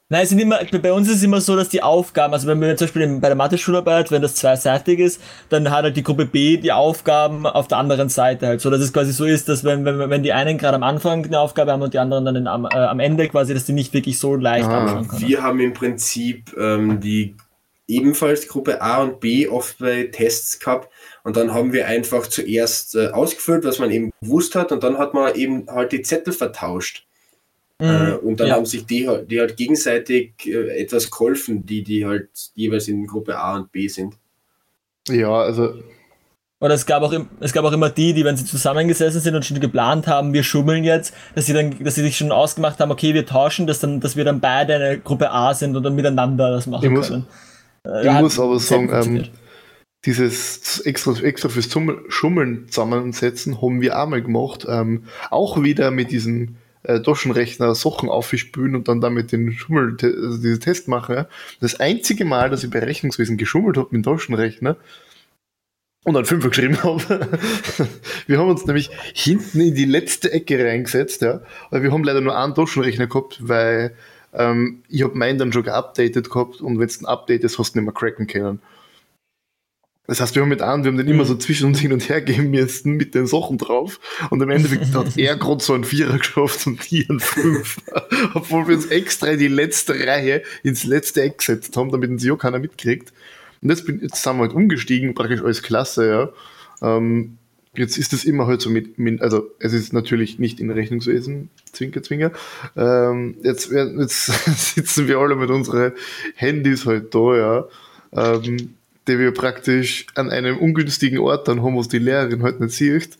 Speaker 4: Nein, es sind immer, bei uns ist es immer so, dass die Aufgaben, also wenn wir zum Beispiel bei der Mathe-Schularbeit, wenn das zweiseitig ist, dann hat halt die Gruppe B die Aufgaben auf der anderen Seite halt. So, dass es quasi so ist, dass wenn, wenn, wenn die einen gerade am Anfang eine Aufgabe haben und die anderen dann am, äh, am Ende quasi, dass die nicht wirklich so leicht ah, anschauen
Speaker 3: können. Wir haben im Prinzip ähm, die ebenfalls Gruppe A und B oft bei Tests gehabt und dann haben wir einfach zuerst äh, ausgefüllt, was man eben gewusst hat und dann hat man eben halt die Zettel vertauscht. Mhm. Äh, und dann ja. haben sich die, die halt gegenseitig äh, etwas geholfen, die, die halt jeweils in Gruppe A und B sind.
Speaker 1: Ja, also.
Speaker 4: Oder es gab auch, es gab auch immer die, die, wenn sie zusammengesessen sind und schon geplant haben, wir schummeln jetzt, dass sie dann, dass sie sich schon ausgemacht haben, okay, wir tauschen, dass dann, dass wir dann beide eine Gruppe A sind und dann miteinander das machen
Speaker 1: ich muss,
Speaker 4: können.
Speaker 1: Äh, ich ja, muss aber sagen, ähm, dieses extra, extra fürs Schummeln zusammensetzen haben wir einmal gemacht. Ähm, auch wieder mit diesem äh, Taschenrechner Sachen aufspülen und dann damit den Schummel, also diese Test mache. Das einzige Mal, dass ich bei Rechnungswesen geschummelt habe mit dem Taschenrechner und dann Fünfer geschrieben habe. *laughs* wir haben uns nämlich hinten in die letzte Ecke reingesetzt, ja, weil wir haben leider nur einen Taschenrechner gehabt, weil ähm, ich habe meinen dann schon geupdatet gehabt und wenn es ein Update ist, hast du nicht mehr cracken können. Das heißt, wir haben mit an, wir haben den immer so zwischen uns hin und her gehen müssen mit den Sachen drauf. Und im Endeffekt *laughs* hat er gerade so einen Vierer geschafft und die einen Fünfer. *laughs* Obwohl wir uns extra in die letzte Reihe ins letzte Eck gesetzt haben, damit uns ja keiner mitkriegt. Und jetzt, bin, jetzt sind wir halt umgestiegen, praktisch als Klasse, ja. Ähm, jetzt ist es immer halt so mit, mit, also es ist natürlich nicht in Rechnungswesen, Zwinker, Zwinker. Ähm, jetzt, jetzt *laughs* sitzen wir alle mit unseren Handys halt da, ja. Ähm, die wir praktisch an einem ungünstigen Ort dann haben, was die Lehrerin halt nicht sieht.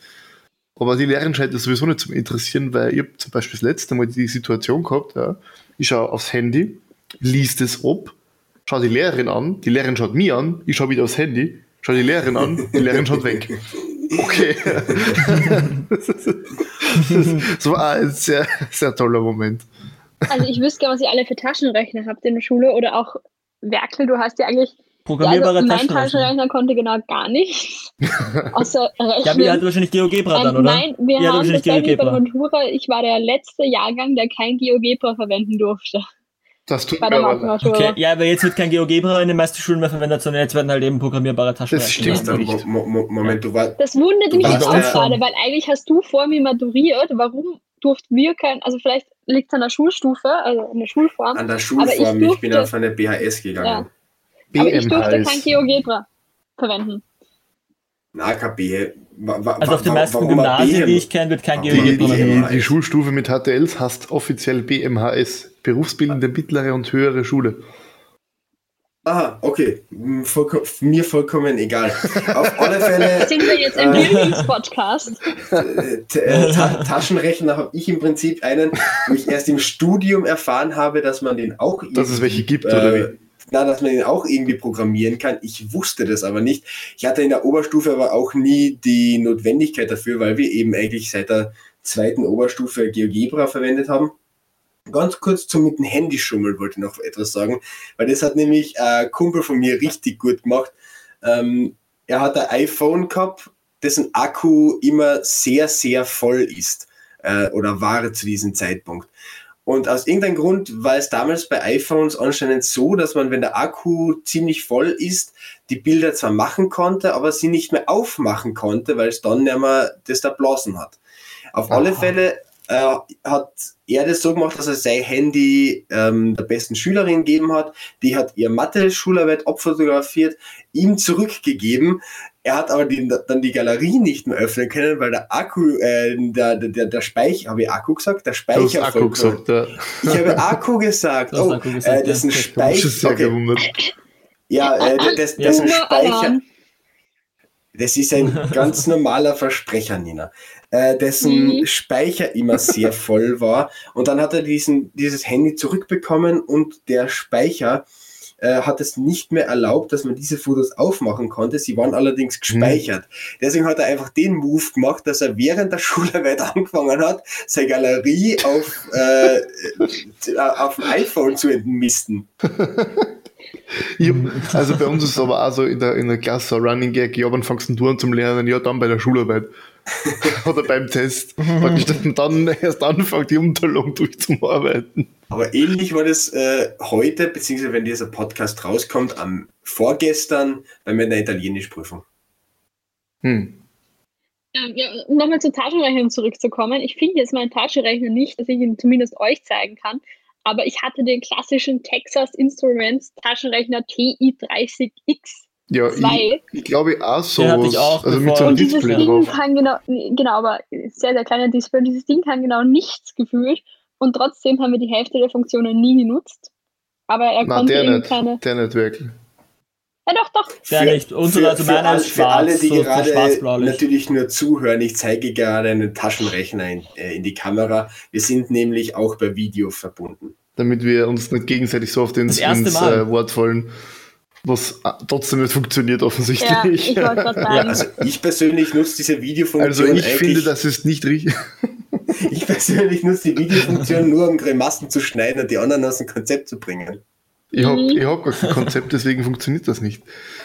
Speaker 1: Aber die Lehrerin scheint das sowieso nicht zu interessieren, weil ich zum Beispiel das letzte Mal die Situation gehabt, ja, ich schaue aufs Handy, liest es ab, schaue die Lehrerin an, die Lehrerin schaut mich an, ich schaue wieder aufs Handy, schaue die Lehrerin an, die Lehrerin schaut weg. Okay. *laughs* das war ein sehr, sehr toller Moment.
Speaker 2: Also ich wüsste gerne, was ihr alle für Taschenrechner habt in der Schule oder auch Werkel, du hast ja eigentlich
Speaker 4: Programmierbare ja, also
Speaker 2: Mein Taschenrechner konnte genau gar nichts. *laughs* Außer
Speaker 4: rechnen. Ja, wir hatten wahrscheinlich GeoGebra dann, ähm, oder?
Speaker 2: Nein, wir ihr haben tatsächlich bei Matura, ich war der letzte Jahrgang, der kein GeoGebra verwenden durfte.
Speaker 1: Das tut mir aber
Speaker 4: okay, Ja, aber jetzt wird kein GeoGebra in den meisten Schulen mehr verwendet, sondern jetzt werden halt eben programmierbare Taschenrechner.
Speaker 1: Das stimmt nicht.
Speaker 3: Moment, du warst.
Speaker 2: Das wundert mich auch gerade, weil eigentlich hast du vor mir maturiert. Warum durften wir kein, also vielleicht liegt es an der Schulstufe, also an der Schulform.
Speaker 3: An der Schulform, ich, durfte, ich, bin auf eine BHS gegangen. Ja.
Speaker 2: Aber ich durfte kein GeoGebra verwenden.
Speaker 3: Na, KB.
Speaker 4: Also auf den meisten Gymnasien, die ich kenne, wird kein GeoGebra
Speaker 1: verwendet. Die Schulstufe mit HTLs hast offiziell BMHS, Berufsbildende mittlere und höhere Schule.
Speaker 3: Aha, okay. Vollko mir vollkommen egal. Auf alle Fälle. *laughs*
Speaker 2: Sind wir jetzt im äh, Bildungspodcast? *laughs*
Speaker 3: Äh, Ta Taschenrechner habe ich im Prinzip einen, wo ich erst im Studium erfahren habe, dass man den auch.
Speaker 1: Dass es welche gibt, äh, oder wie?
Speaker 3: Na, dass man ihn auch irgendwie programmieren kann. Ich wusste das aber nicht. Ich hatte in der Oberstufe aber auch nie die Notwendigkeit dafür, weil wir eben eigentlich seit der zweiten Oberstufe GeoGebra verwendet haben. Ganz kurz zum mit dem Handy schummeln wollte ich noch etwas sagen, weil das hat nämlich ein Kumpel von mir richtig gut gemacht. Ähm, er hat ein iPhone gehabt, dessen Akku immer sehr, sehr voll ist äh, oder war zu diesem Zeitpunkt. Und aus irgendeinem Grund war es damals bei iPhones anscheinend so, dass man, wenn der Akku ziemlich voll ist, die Bilder zwar machen konnte, aber sie nicht mehr aufmachen konnte, weil es dann nicht mehr das da blasen hat. Auf Aha. alle Fälle äh, hat er das so gemacht, dass er sein Handy ähm, der besten Schülerin gegeben hat. Die hat ihr Mathe-Schularbeit abfotografiert, ihm zurückgegeben. Er hat aber die, dann die Galerie nicht mehr öffnen können, weil der Akku, äh, der, der, der Speicher, habe ich Akku gesagt? Der Speicher. Du
Speaker 1: hast Akku gesagt, ja.
Speaker 3: Ich habe Akku gesagt. *laughs* Oh, Akku gesagt, äh, das ist ein Speicher. Okay. Ja, äh, das, das ist ein Speicher. Das ist ein *laughs* ganz normaler Versprecher, Nina. Äh, dessen mhm. Speicher immer sehr *laughs* voll war. Und dann hat er diesen, dieses Handy zurückbekommen und der Speicher äh, hat es nicht mehr erlaubt, dass man diese Fotos aufmachen konnte. Sie waren allerdings gespeichert. Mhm. Deswegen hat er einfach den Move gemacht, dass er während der *laughs* Schularbeit angefangen hat, seine Galerie auf, äh, auf dem iPhone zu entmisten. *laughs*
Speaker 1: Hab, also bei uns ist es aber auch so in der, in der Klasse ein Running Gag, ja, wann fangst du an zum Lernen? Ja, dann bei der Schularbeit. *laughs* Oder beim Test. dann erst anfangen, die Unterlagen durchzuarbeiten.
Speaker 3: Aber ähnlich war das äh, heute, beziehungsweise wenn dieser Podcast rauskommt, am vorgestern bei meiner Italienischprüfung.
Speaker 2: Hm. Ja, um nochmal zu Taschenrechnern zurückzukommen. Ich finde jetzt meinen Taschenrechner nicht, dass ich ihn zumindest euch zeigen kann. Aber ich hatte den klassischen Texas Instruments Taschenrechner TI30X.
Speaker 1: Ja, ich, ich, glaube auch so.
Speaker 4: ich auch
Speaker 1: also
Speaker 2: mit so einem Display dieses Ding drauf. kann genau, genau, aber sehr, sehr kleiner Display. Dieses Ding kann genau nichts gefühlt und trotzdem haben wir die Hälfte der Funktionen nie genutzt. Aber er Nein, konnte
Speaker 1: der
Speaker 2: eben
Speaker 1: nicht, keine. Der nicht wirklich.
Speaker 2: Ja, doch, doch.
Speaker 4: Der für, nicht. Unsere, also
Speaker 3: für, alle, für alle, die so gerade natürlich nur zuhören, ich zeige gerade einen Taschenrechner in, äh, in die Kamera. Wir sind nämlich auch bei Video verbunden.
Speaker 1: Damit wir uns nicht gegenseitig so auf den ins äh, Wort fallen was äh, trotzdem nicht funktioniert offensichtlich.
Speaker 2: Ja, ich, *laughs* ja,
Speaker 3: also ich persönlich nutze diese Videofunktion.
Speaker 1: Also ich finde, das ist nicht richtig. *laughs*
Speaker 3: ich persönlich nutze die Videofunktion nur, um Grimassen zu schneiden und die anderen aus dem Konzept zu bringen.
Speaker 1: Ich habe mhm. hab gar kein Konzept, deswegen funktioniert das nicht.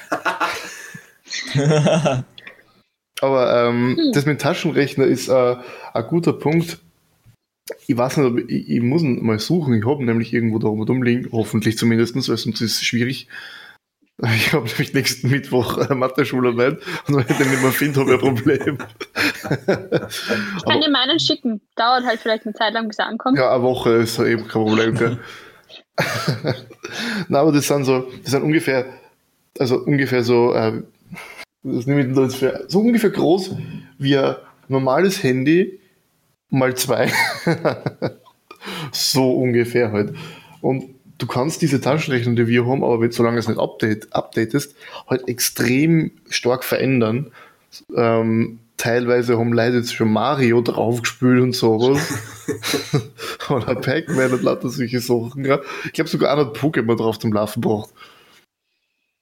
Speaker 1: *laughs* Aber ähm, hm. das mit Taschenrechner ist äh, ein guter Punkt. Ich weiß nicht, aber ich, ich muss ihn mal suchen. Ich habe nämlich irgendwo da rumliegen, hoffentlich zumindest, weil sonst ist es schwierig. Ich habe nämlich nächsten Mittwoch eine Mathe-Schularbeit und wenn ich den nicht mehr finde, habe ich ein Problem.
Speaker 2: ich kann dir meinen schicken. Dauert halt vielleicht eine Zeit lang, bis er ankommt.
Speaker 1: Ja, eine Woche ist eben kein Problem. Gell? *laughs* Na, aber das sind so, das sind ungefähr, also ungefähr so, äh, das nehme ich das für, so ungefähr groß wie ein normales Handy mal zwei. *laughs* so ungefähr halt. Und du kannst diese Taschenrechner, die wir haben, aber solange es nicht update, updatest, halt extrem stark verändern. Ähm, teilweise haben Leute jetzt schon Mario draufgespült und sowas. *laughs* *laughs* Oder Pac-Man und lauter solche Sachen. Ja. Ich glaube sogar einer hat Pokémon drauf zum Laufen braucht.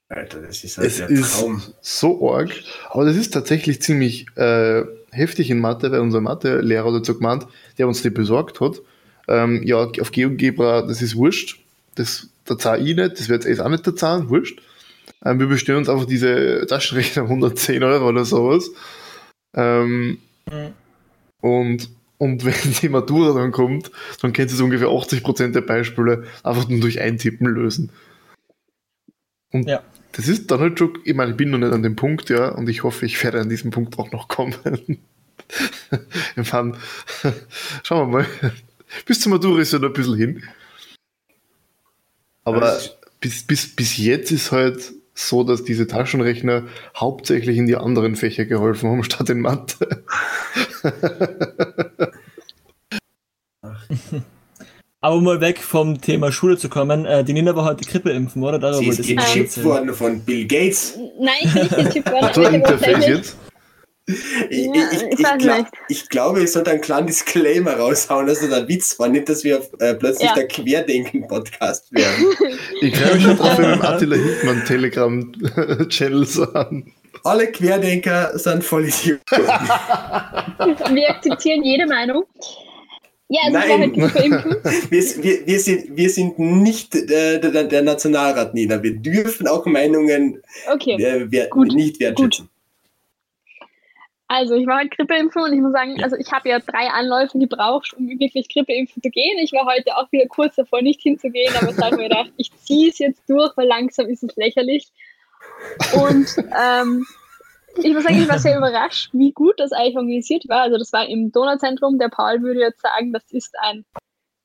Speaker 3: Alter, das ist halt
Speaker 1: es der Traum. Ist so arg. Aber das ist tatsächlich ziemlich äh, heftig in Mathe, weil unser Mathe-Lehrer so gemeint, der uns die besorgt hat. Ähm, ja, auf GeoGebra, das ist wurscht. Das, da zahle ich nicht, das wird jetzt auch nicht da zahlen, wurscht. Ähm, wir bestellen uns einfach diese Taschenrechner *laughs* 110 Euro oder sowas. Ähm, mhm. und, und *laughs* wenn die Matura dann kommt, dann kannst du so ungefähr 80% der Beispiele einfach nur durch Eintippen lösen. Und ja. das ist dann halt schon, ich meine, ich bin noch nicht an dem Punkt, ja, und ich hoffe, ich werde an diesem Punkt auch noch kommen. *laughs* Fahren, schauen wir mal. Bis zur Matura ist ja noch ein bisschen hin. Aber bis, bis, bis jetzt ist halt so, dass diese Taschenrechner hauptsächlich in die anderen Fächer geholfen haben, *laughs* statt in Mathe. *laughs*
Speaker 4: Aber um mal weg vom Thema Schule zu kommen, äh, die Nina war heute Grippe impfen, oder?
Speaker 3: Darüber Sie ist gechippt worden von Bill Gates.
Speaker 2: Nein, ich bin nicht gechippt worden.
Speaker 1: Hat du ein Interface jetzt?
Speaker 3: Ich, ja, ich, ich, ich, glaub, ich, glaube, ich sollte einen kleinen Disclaimer raushauen, dass das ein Witz war, nicht, dass wir äh, plötzlich ja. der Querdenken-Podcast werden. *laughs*
Speaker 1: Ich glaube schon drauf, wenn wir Attila Hickmann Telegram-Channel *laughs* sagen.
Speaker 3: Alle Querdenker sind voll Idioten. *laughs*
Speaker 2: wir akzeptieren jede Meinung. Ja, also
Speaker 3: Nein, wir, wir, wir, sind, wir sind nicht äh, der, der Nationalrat, Nina. Wir dürfen auch Meinungen
Speaker 2: okay.
Speaker 3: äh, Gut. nicht wertschätzen. Gut.
Speaker 2: Also ich war heute Grippeimpfen und ich muss sagen, also ich habe ja drei Anläufe gebraucht, um wirklich Grippeimpfen zu gehen. Ich war heute auch wieder kurz davor, nicht hinzugehen, aber ich habe mir gedacht, ich ziehe es jetzt durch, weil langsam ist es lächerlich. Und ähm, ich muss sagen, ich war sehr überrascht, wie gut das eigentlich organisiert war. Also das war im Donauzentrum. Der Paul würde jetzt sagen, das ist ein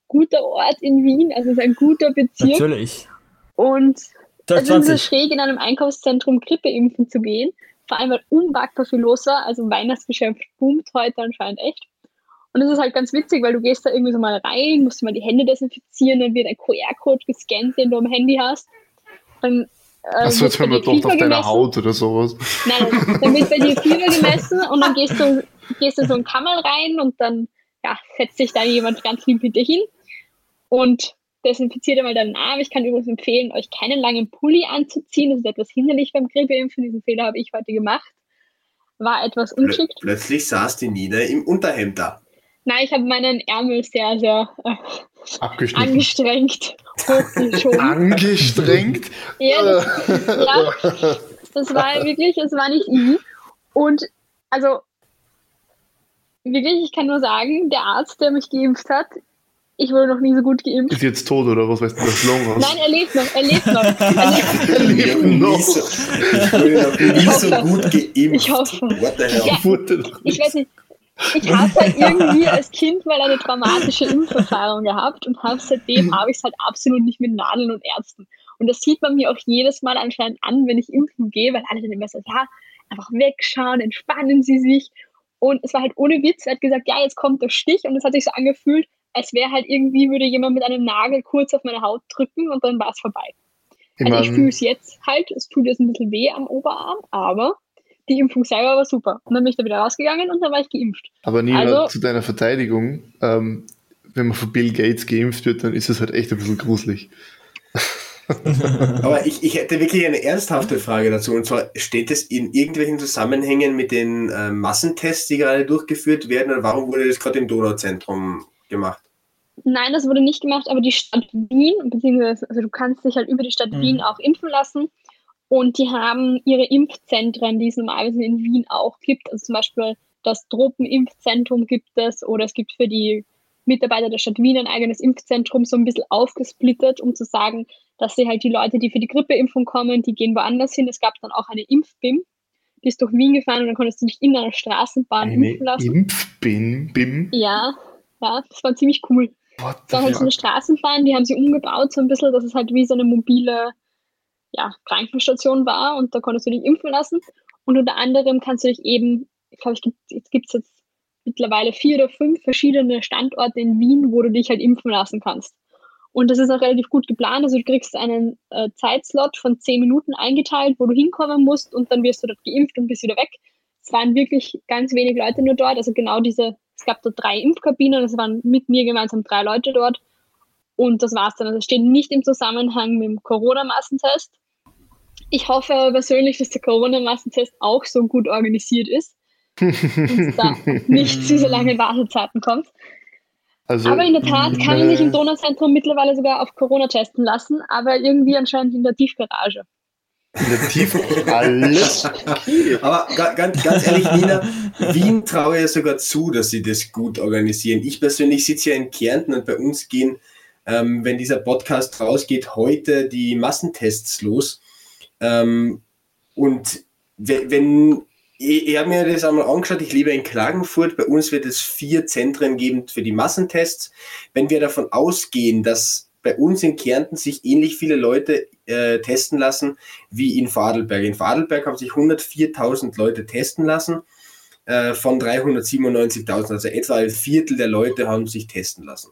Speaker 2: guter Ort in Wien, also es ist ein guter Bezirk.
Speaker 4: Natürlich.
Speaker 2: Und es ist so schräg, in einem Einkaufszentrum Grippeimpfen zu gehen vor allem weil unwagbar viel los war. Also Weihnachtsgeschäft boomt heute anscheinend echt. Und das ist halt ganz witzig, weil du gehst da irgendwie so mal rein, musst mal die Hände desinfizieren, dann wird ein QR-Code gescannt, den du am Handy hast. Dann
Speaker 1: äh, Achso, jetzt haben wir doch auf deiner Haut oder sowas.
Speaker 2: Nein, dann wird bei dir Fieber *laughs* gemessen und dann gehst du, gehst du so ein Kammer rein und dann ja, setzt sich da jemand ganz lieb hinter hin und desinfiziert einmal deinen Arm. Ich kann übrigens empfehlen, euch keinen langen Pulli anzuziehen. Das ist etwas hinderlich beim Grippeimpfen. Diesen Fehler habe ich heute gemacht. War etwas unschickt.
Speaker 3: Plötzlich saß die Nina im Unterhemd da.
Speaker 2: Nein, ich habe meinen Ärmel sehr, sehr äh, angestrengt *laughs*
Speaker 1: angestrengt?
Speaker 2: ja, das, ja, das war wirklich, es war nicht easy. Und also wirklich, ich kann nur sagen, der Arzt, der mich geimpft hat, ich wurde noch nie so gut geimpft.
Speaker 1: Ist jetzt tot oder was weißt du, das Long
Speaker 2: Nein, er lebt noch, er lebt noch. *laughs* Er lebt,
Speaker 1: lebt noch.
Speaker 3: Ich wurde noch nie so gut geimpft.
Speaker 2: Ich hoffe.
Speaker 3: What the hell?
Speaker 2: Ja. Ich weiß nicht. Ich habe halt irgendwie als Kind mal eine traumatische Impferfahrung gehabt und habe seitdem habe ich es halt absolut nicht mit Nadeln und Ärzten. Und das sieht man mir auch jedes Mal anscheinend an, wenn ich impfen gehe, weil alle dann immer so, ja, einfach wegschauen, entspannen Sie sich. Und es war halt ohne Witz, er hat gesagt, ja, jetzt kommt der Stich und es hat sich so angefühlt, als wäre halt irgendwie, würde jemand mit einem Nagel kurz auf meine Haut drücken und dann war es vorbei.
Speaker 1: Ich
Speaker 2: Also ich fühle es jetzt halt, es tut jetzt ein bisschen weh am Oberarm, aber die Impfung selber war super. Und dann bin ich da wieder rausgegangen und dann war ich geimpft.
Speaker 1: aber Nina,
Speaker 2: also-
Speaker 1: zu deiner Verteidigung, ähm, wenn man von Bill Gates geimpft wird, dann ist es halt echt ein bisschen gruselig.
Speaker 3: Aber ich, ich hätte wirklich eine ernsthafte Frage dazu. Und zwar, steht es in irgendwelchen Zusammenhängen mit den äh, Massentests, die gerade durchgeführt werden? Oder warum wurde das gerade im Donauzentrum gemacht?
Speaker 2: Nein, das wurde nicht gemacht, aber die Stadt Wien, beziehungsweise also du kannst dich halt über die Stadt
Speaker 4: Mhm.
Speaker 2: Wien auch impfen lassen. Und die haben ihre Impfzentren, die es normalerweise in Wien auch gibt. Also zum Beispiel das Tropenimpfzentrum gibt es oder es gibt für die Mitarbeiter der Stadt Wien ein eigenes Impfzentrum, so ein bisschen aufgesplittert, um zu sagen, dass sie halt die Leute, die für die Grippeimpfung kommen, die gehen woanders hin. Es gab dann auch eine Impf-BIM, die ist durch Wien gefahren und dann konntest du dich in einer Straßenbahn
Speaker 1: Eine
Speaker 2: impfen lassen.
Speaker 1: Impfbin, Bim.
Speaker 2: Ja, ja, das war ziemlich cool.
Speaker 1: What
Speaker 2: war halt so eine Straßenbahn, die haben sie umgebaut, so ein bisschen, dass es halt wie so eine mobile ja, Krankenstation war und da konntest du dich impfen lassen. Und unter anderem kannst du dich eben, ich glaube, es gibt, jetzt gibt es jetzt mittlerweile vier oder fünf verschiedene Standorte in Wien, wo du dich halt impfen lassen kannst. Und das ist auch relativ gut geplant. Also du kriegst einen äh, Zeitslot von zehn Minuten eingeteilt, wo du hinkommen musst und dann wirst du dort geimpft und bist wieder weg. Es waren wirklich ganz wenig Leute nur dort. Also genau diese, es gab dort drei Impfkabinen, es waren mit mir gemeinsam drei Leute dort. Und das war's dann. Also es steht nicht im Zusammenhang mit dem Corona-Massentest. Ich hoffe aber persönlich, dass der Corona-Massentest auch so gut organisiert ist und *laughs* da nicht zu so lange Wartezeiten kommt.
Speaker 1: Also,
Speaker 2: Aber in der Tat kann man sich im
Speaker 1: äh,
Speaker 2: Donauzentrum mittlerweile sogar auf Corona testen lassen, aber irgendwie anscheinend in der Tiefgarage.
Speaker 1: In der Tiefe. Alles.
Speaker 3: Aber ga, ganz, ganz ehrlich, Nina, Wien traue ja sogar zu, dass sie das gut organisieren. Ich persönlich sitze ja in Kärnten und bei uns gehen, ähm, wenn dieser Podcast rausgeht, heute die Massentests los. Ähm, und we- wenn, ich, ich habe mir das einmal angeschaut, ich lebe in Klagenfurt, bei uns wird es vier Zentren geben für die Massentests. Wenn wir davon ausgehen, dass bei uns in Kärnten sich ähnlich viele Leute äh, testen lassen wie in Vorarlberg. In Vorarlberg haben sich 104.000 Leute testen lassen äh, von 397.000, also etwa ein Viertel der Leute haben sich testen lassen.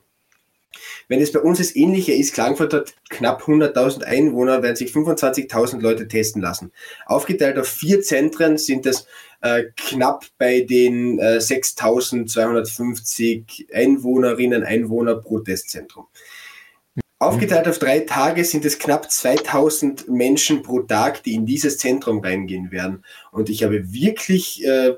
Speaker 3: Wenn es bei uns das Ähnliche ist, Klagenfurt hat knapp 100.000 Einwohner, werden sich 25.000 Leute testen lassen. Aufgeteilt auf vier Zentren sind es äh, knapp bei den äh, 6.250 Einwohnerinnen, Einwohner pro Testzentrum. Aufgeteilt auf drei Tage sind es knapp 2000 Menschen pro Tag, die in dieses Zentrum reingehen werden. Und ich habe wirklich äh,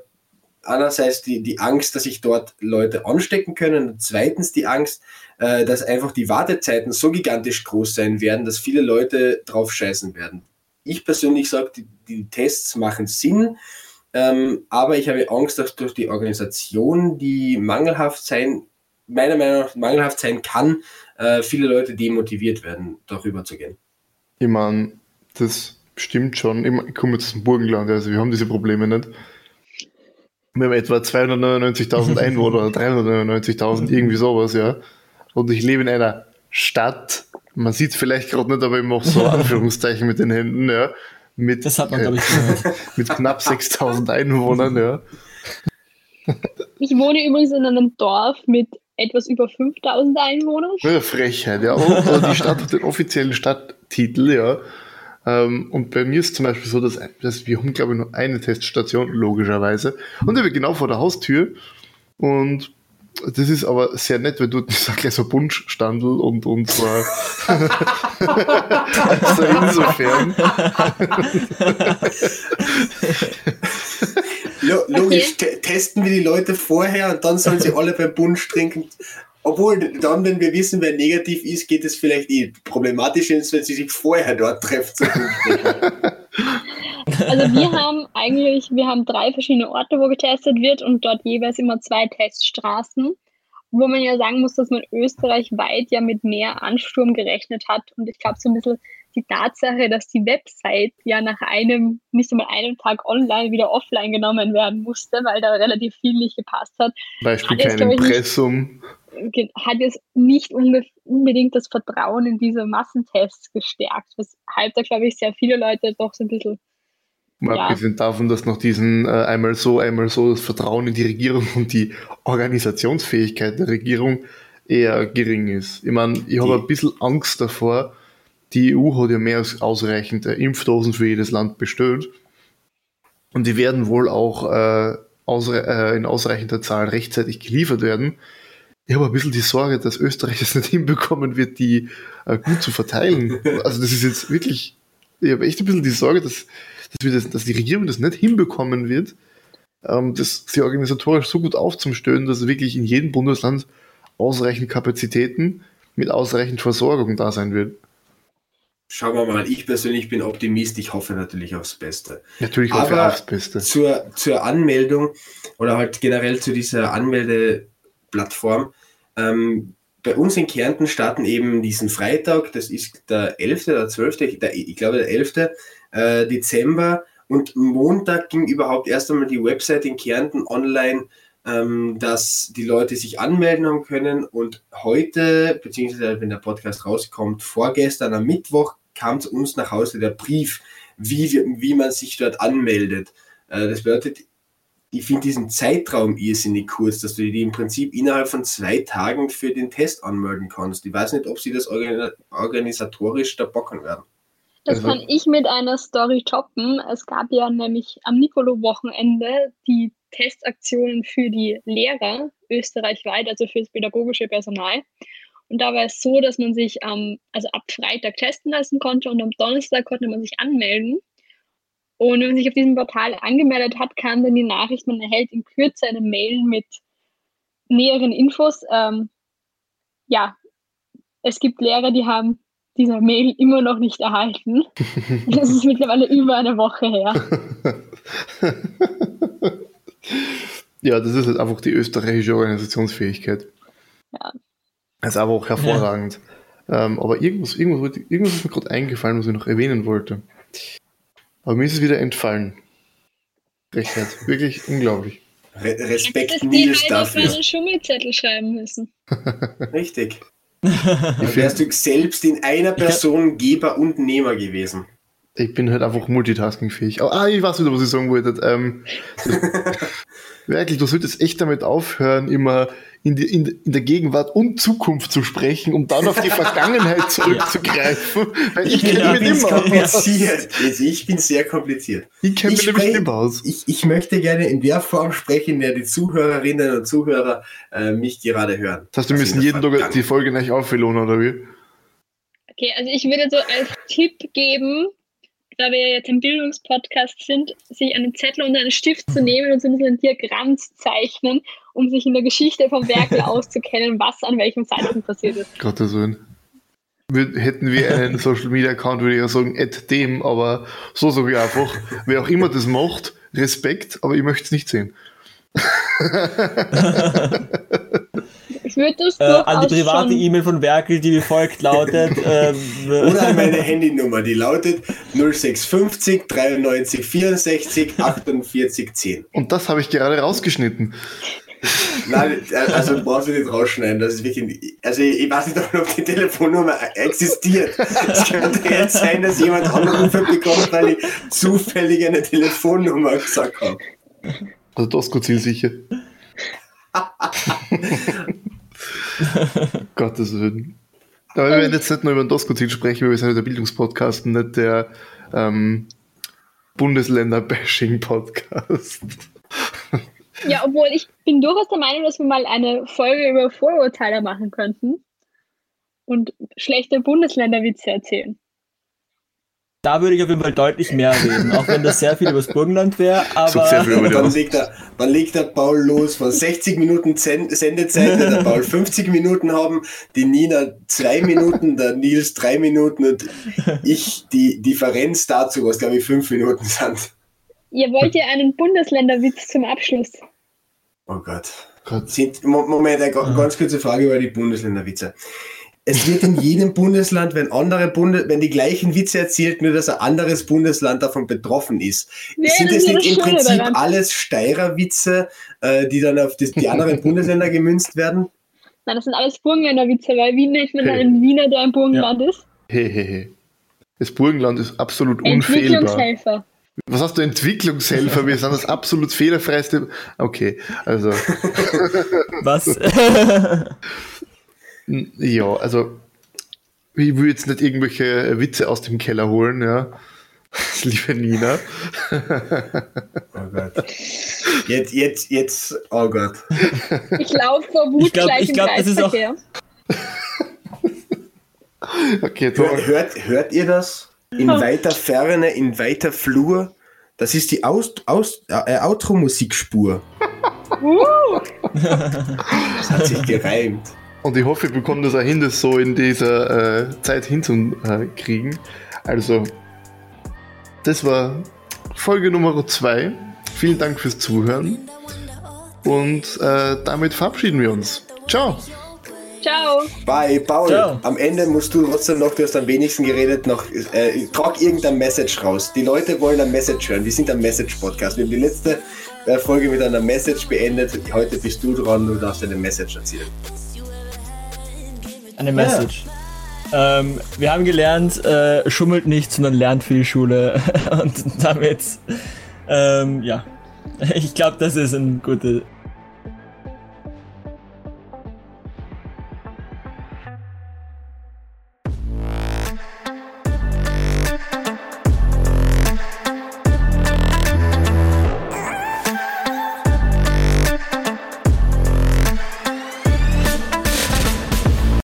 Speaker 3: einerseits die, die Angst, dass sich dort Leute anstecken können und zweitens die Angst, äh, dass einfach die Wartezeiten so gigantisch groß sein werden, dass viele Leute drauf scheißen werden. Ich persönlich sage, die, die Tests machen Sinn, ähm, aber ich habe Angst, dass durch die Organisation, die mangelhaft sein, meiner Meinung nach mangelhaft sein kann, äh, viele Leute demotiviert werden, darüber zu gehen.
Speaker 1: Ich meine, das stimmt schon. Ich, mein, ich komme jetzt aus dem Burgenland, also wir haben diese Probleme nicht. Wir haben etwa 299.000 *laughs* Einwohner oder 399.000, irgendwie sowas, ja. Und ich lebe in einer Stadt, man sieht es vielleicht gerade nicht, aber ich mache so *laughs* Anführungszeichen mit den Händen, ja. Mit,
Speaker 4: Das hat man,
Speaker 1: äh,
Speaker 4: glaube ich, gehört. *laughs*
Speaker 1: mit knapp 6.000 Einwohnern, ja.
Speaker 2: Ich wohne übrigens in einem Dorf mit etwas über 5000 Einwohnern.
Speaker 1: Ja, Frechheit, ja. Und, und die Stadt hat den offiziellen Stadttitel, ja. Ähm, und bei mir ist zum Beispiel so, dass, dass wir haben, glaube ich, nur eine Teststation, logischerweise. Und die wird genau vor der Haustür. Und das ist aber sehr nett, weil dort ist auch gleich so ein Bunschstandel und, und zwar also *laughs* insofern. *laughs*
Speaker 3: Lo logisch, te testen wir die Leute vorher und dann sollen sie alle beim Bunsch trinken. Obwohl, dann, wenn wir wissen, wer negativ ist, geht es vielleicht eh. Problematisch ist, wenn sie sich vorher dort.
Speaker 2: Also Also wir haben eigentlich, wir haben drei verschiedene Orte, wo getestet wird und dort jeweils immer zwei Teststraßen, wo man ja sagen muss, dass man österreichweit ja mit mehr Ansturm gerechnet hat. Und ich glaube so ein bisschen die Tatsache, dass die Website ja nach einem, nicht einmal einem Tag online wieder offline genommen werden musste, weil da relativ viel nicht gepasst hat.
Speaker 1: Beispiel kein Impressum.
Speaker 2: Hat jetzt nicht unbedingt das Vertrauen in diese Massentests gestärkt, weshalb da, glaube ich, sehr viele Leute doch so ein bisschen
Speaker 1: Mal ja. abgesehen davon, dass noch diesen äh, einmal so, einmal so das Vertrauen in die Regierung und die Organisationsfähigkeit der Regierung eher gering ist. Ich meine, ich habe ein bisschen Angst davor. Die EU hat ja mehr als ausreichend Impfdosen für jedes Land bestellt. Und die werden wohl auch äh, ausre äh, in ausreichender Zahl rechtzeitig geliefert werden. Ich habe ein bisschen die Sorge, dass Österreich es nicht *laughs* hinbekommen wird, die äh, gut zu verteilen. Also das ist jetzt wirklich, ich habe echt ein bisschen die Sorge, dass dass, das, dass die Regierung das nicht hinbekommen wird, ähm, das sie organisatorisch so gut aufzustellen, dass wirklich in jedem Bundesland ausreichend Kapazitäten mit ausreichend Versorgung da sein wird.
Speaker 3: Schauen wir mal, ich persönlich bin Optimist, ich hoffe natürlich aufs Beste.
Speaker 1: Natürlich hoffe ich aufs Beste.
Speaker 3: Zur, zur Anmeldung oder halt generell zu dieser Anmeldeplattform. Ähm, bei uns in Kärnten starten eben diesen Freitag, das ist der 11. oder 12., der, ich glaube der 11. Äh, Dezember und Montag ging überhaupt erst einmal die Website in Kärnten online, ähm, dass die Leute sich anmelden haben können und heute, beziehungsweise wenn der Podcast rauskommt, vorgestern am Mittwoch kam zu uns nach Hause der Brief, wie, wie man sich dort anmeldet. Äh, das bedeutet, ich finde diesen Zeitraum irrsinnig kurz, dass du die im Prinzip innerhalb von zwei Tagen für den Test anmelden kannst. Ich weiß nicht, ob sie das organisatorisch da bocken werden.
Speaker 2: Das also, kann ich mit einer Story toppen. Es gab ja nämlich am Nicolo-Wochenende die Testaktionen für die Lehrer österreichweit, also für das pädagogische Personal. Und da war es so, dass man sich ähm, also ab Freitag testen lassen konnte und am Donnerstag konnte man sich anmelden. Und wenn man sich auf diesem Portal angemeldet hat, kam dann die Nachricht, man erhält in Kürze eine Mail mit näheren Infos. Ähm, ja, es gibt Lehrer, die haben dieser Mail immer noch nicht erhalten. *laughs* Das ist mittlerweile über eine Woche her. *laughs*
Speaker 1: ja, das ist halt einfach die österreichische Organisationsfähigkeit. Ja. Das ist aber auch hervorragend. Ja. Ähm, aber irgendwas, irgendwas, irgendwas ist mir gerade eingefallen, was ich noch erwähnen wollte. Aber mir ist es wieder entfallen. Recht Wirklich unglaublich.
Speaker 3: Re Respekt
Speaker 2: halt dafür. Ich einen Schummelzettel schreiben müssen. *laughs*
Speaker 3: Richtig. Dann wärst du selbst in einer Person Geber und Nehmer gewesen.
Speaker 1: Ich bin halt einfach multitaskingfähig. Oh, ah, ich weiß wieder, was ich sagen wollte. Ähm, *laughs* wirklich, du solltest echt damit aufhören, immer in, die, in, in, der Gegenwart und Zukunft zu sprechen, um dann auf die Vergangenheit *laughs* zurückzugreifen. Weil ich kenne mich nicht mehr
Speaker 3: kompliziert. Also ich bin sehr kompliziert.
Speaker 1: Ich kenne mich nämlich nicht aus.
Speaker 3: Ich, ich möchte gerne in der Form sprechen, in der die Zuhörerinnen und Zuhörer äh, mich gerade hören.
Speaker 1: Das heißt, wir müssen jeden Tag die Folge nicht auffüllen, oder wie?
Speaker 2: Okay, also ich würde so als Tipp geben, da wir jetzt im Bildungspodcast sind, sich einen Zettel und einen Stift zu nehmen und so ein bisschen ein Diagramm zu zeichnen, um sich in der Geschichte vom Werkel *laughs* auszukennen, was an welchem Zeitpunkt passiert ist.
Speaker 1: Gottes Willen. Hätten wir einen *laughs* Social Media Account, würde ich ja sagen, at dem, aber so sage ich einfach, wer auch immer das macht, Respekt, aber ich möchte es nicht sehen. *laughs*
Speaker 2: Ich würde das
Speaker 4: äh, An die private E-Mail von Werkel, die wie folgt lautet. *laughs* ähm,
Speaker 3: Oder an meine Handynummer, die lautet 0650 93 64 48 10.
Speaker 1: Und das habe ich gerade rausgeschnitten.
Speaker 3: Nein, also brauchst du nicht rausschneiden. Das ist wirklich. Also ich, weiß nicht, ob die Telefonnummer existiert. Es könnte jetzt sein, dass jemand Anrufe bekommt, weil ich zufällig eine Telefonnummer gesagt habe.
Speaker 1: Also das ist zielsicher. *laughs* *laughs* Gottes Willen. Aber wir werden jetzt nicht nur über den Doskozil sprechen, weil wir sind ja der Bildungspodcast und nicht der ähm, Bundesländer-Bashing-Podcast. *laughs*
Speaker 2: Ja, obwohl ich bin durchaus der Meinung, dass wir mal eine Folge über Vorurteile machen könnten und schlechte Bundesländer-Witze erzählen.
Speaker 4: Da würde ich auf jeden Fall deutlich mehr reden, auch wenn das sehr viel übers Burgenland wäre. Aber
Speaker 3: dann legt, der, dann legt der Paul los von 60 Minuten Sendezeit, der Paul 50 Minuten haben, die Nina zwei Minuten, der Nils drei Minuten und ich die Differenz dazu, was glaube ich fünf Minuten sind.
Speaker 2: Ihr wollt ja einen Bundesländerwitz zum Abschluss.
Speaker 3: Oh Gott. Gott. Sind, Moment, eine ganz kurze Frage über die Bundesländerwitze. Es wird in jedem Bundesland, wenn andere Bunde, wenn die gleichen Witze erzählt, nur dass ein anderes Bundesland davon betroffen ist. Nee, Sind es nicht im Prinzip daran. alles Steirer-Witze, äh, die dann auf das, die anderen Bundesländer gemünzt werden?
Speaker 2: Nein, das sind alles Burgenländer-Witze, weil Wien nicht mit hey. einem Wiener, der ein Burgenland ja. ist.
Speaker 1: Hehehe. Hey, hey. Das Burgenland ist absolut unfehlbar. Entwicklungshelfer. Was hast du Entwicklungshelfer? Wir sind das absolut fehlerfreiste. Okay, also. *laughs*
Speaker 4: Was? *laughs*
Speaker 1: ja, also ich will jetzt nicht irgendwelche Witze aus dem Keller holen, ja. *laughs* Liebe Nina.
Speaker 3: oh Gott. Jetzt, jetzt, jetzt, oh Gott.
Speaker 2: Ich laufe vor Wut ich glaub, gleich ich glaub, im Kreisverkehr. *laughs*
Speaker 3: okay, hört, hört, hört ihr das? In weiter Ferne, in weiter Flur. Das ist die Aus, Aus, äh, Outro-Musikspur. Uh. das hat sich gereimt.
Speaker 1: Und ich hoffe, ich bekomme das auch hin, das so in dieser äh, Zeit hinzukriegen. Also, das war Folge Nummer 2. Vielen Dank fürs Zuhören. Und äh, damit verabschieden wir uns. Ciao.
Speaker 2: Ciao.
Speaker 3: Bye, Paul. Ciao. Am Ende musst du trotzdem noch, du hast am wenigsten geredet, noch äh, trag irgendein Message raus. Die Leute wollen ein Message hören. Wir sind ein Message-Podcast. Wir haben die letzte äh, Folge mit einer Message beendet. Heute bist du dran, du darfst eine Message erzählen.
Speaker 4: Eine Message. Ja. Ähm, wir haben gelernt, äh, schummelt nicht, sondern lernt für die Schule. *laughs* Und damit, ähm, ja, ich glaube, das ist ein gutes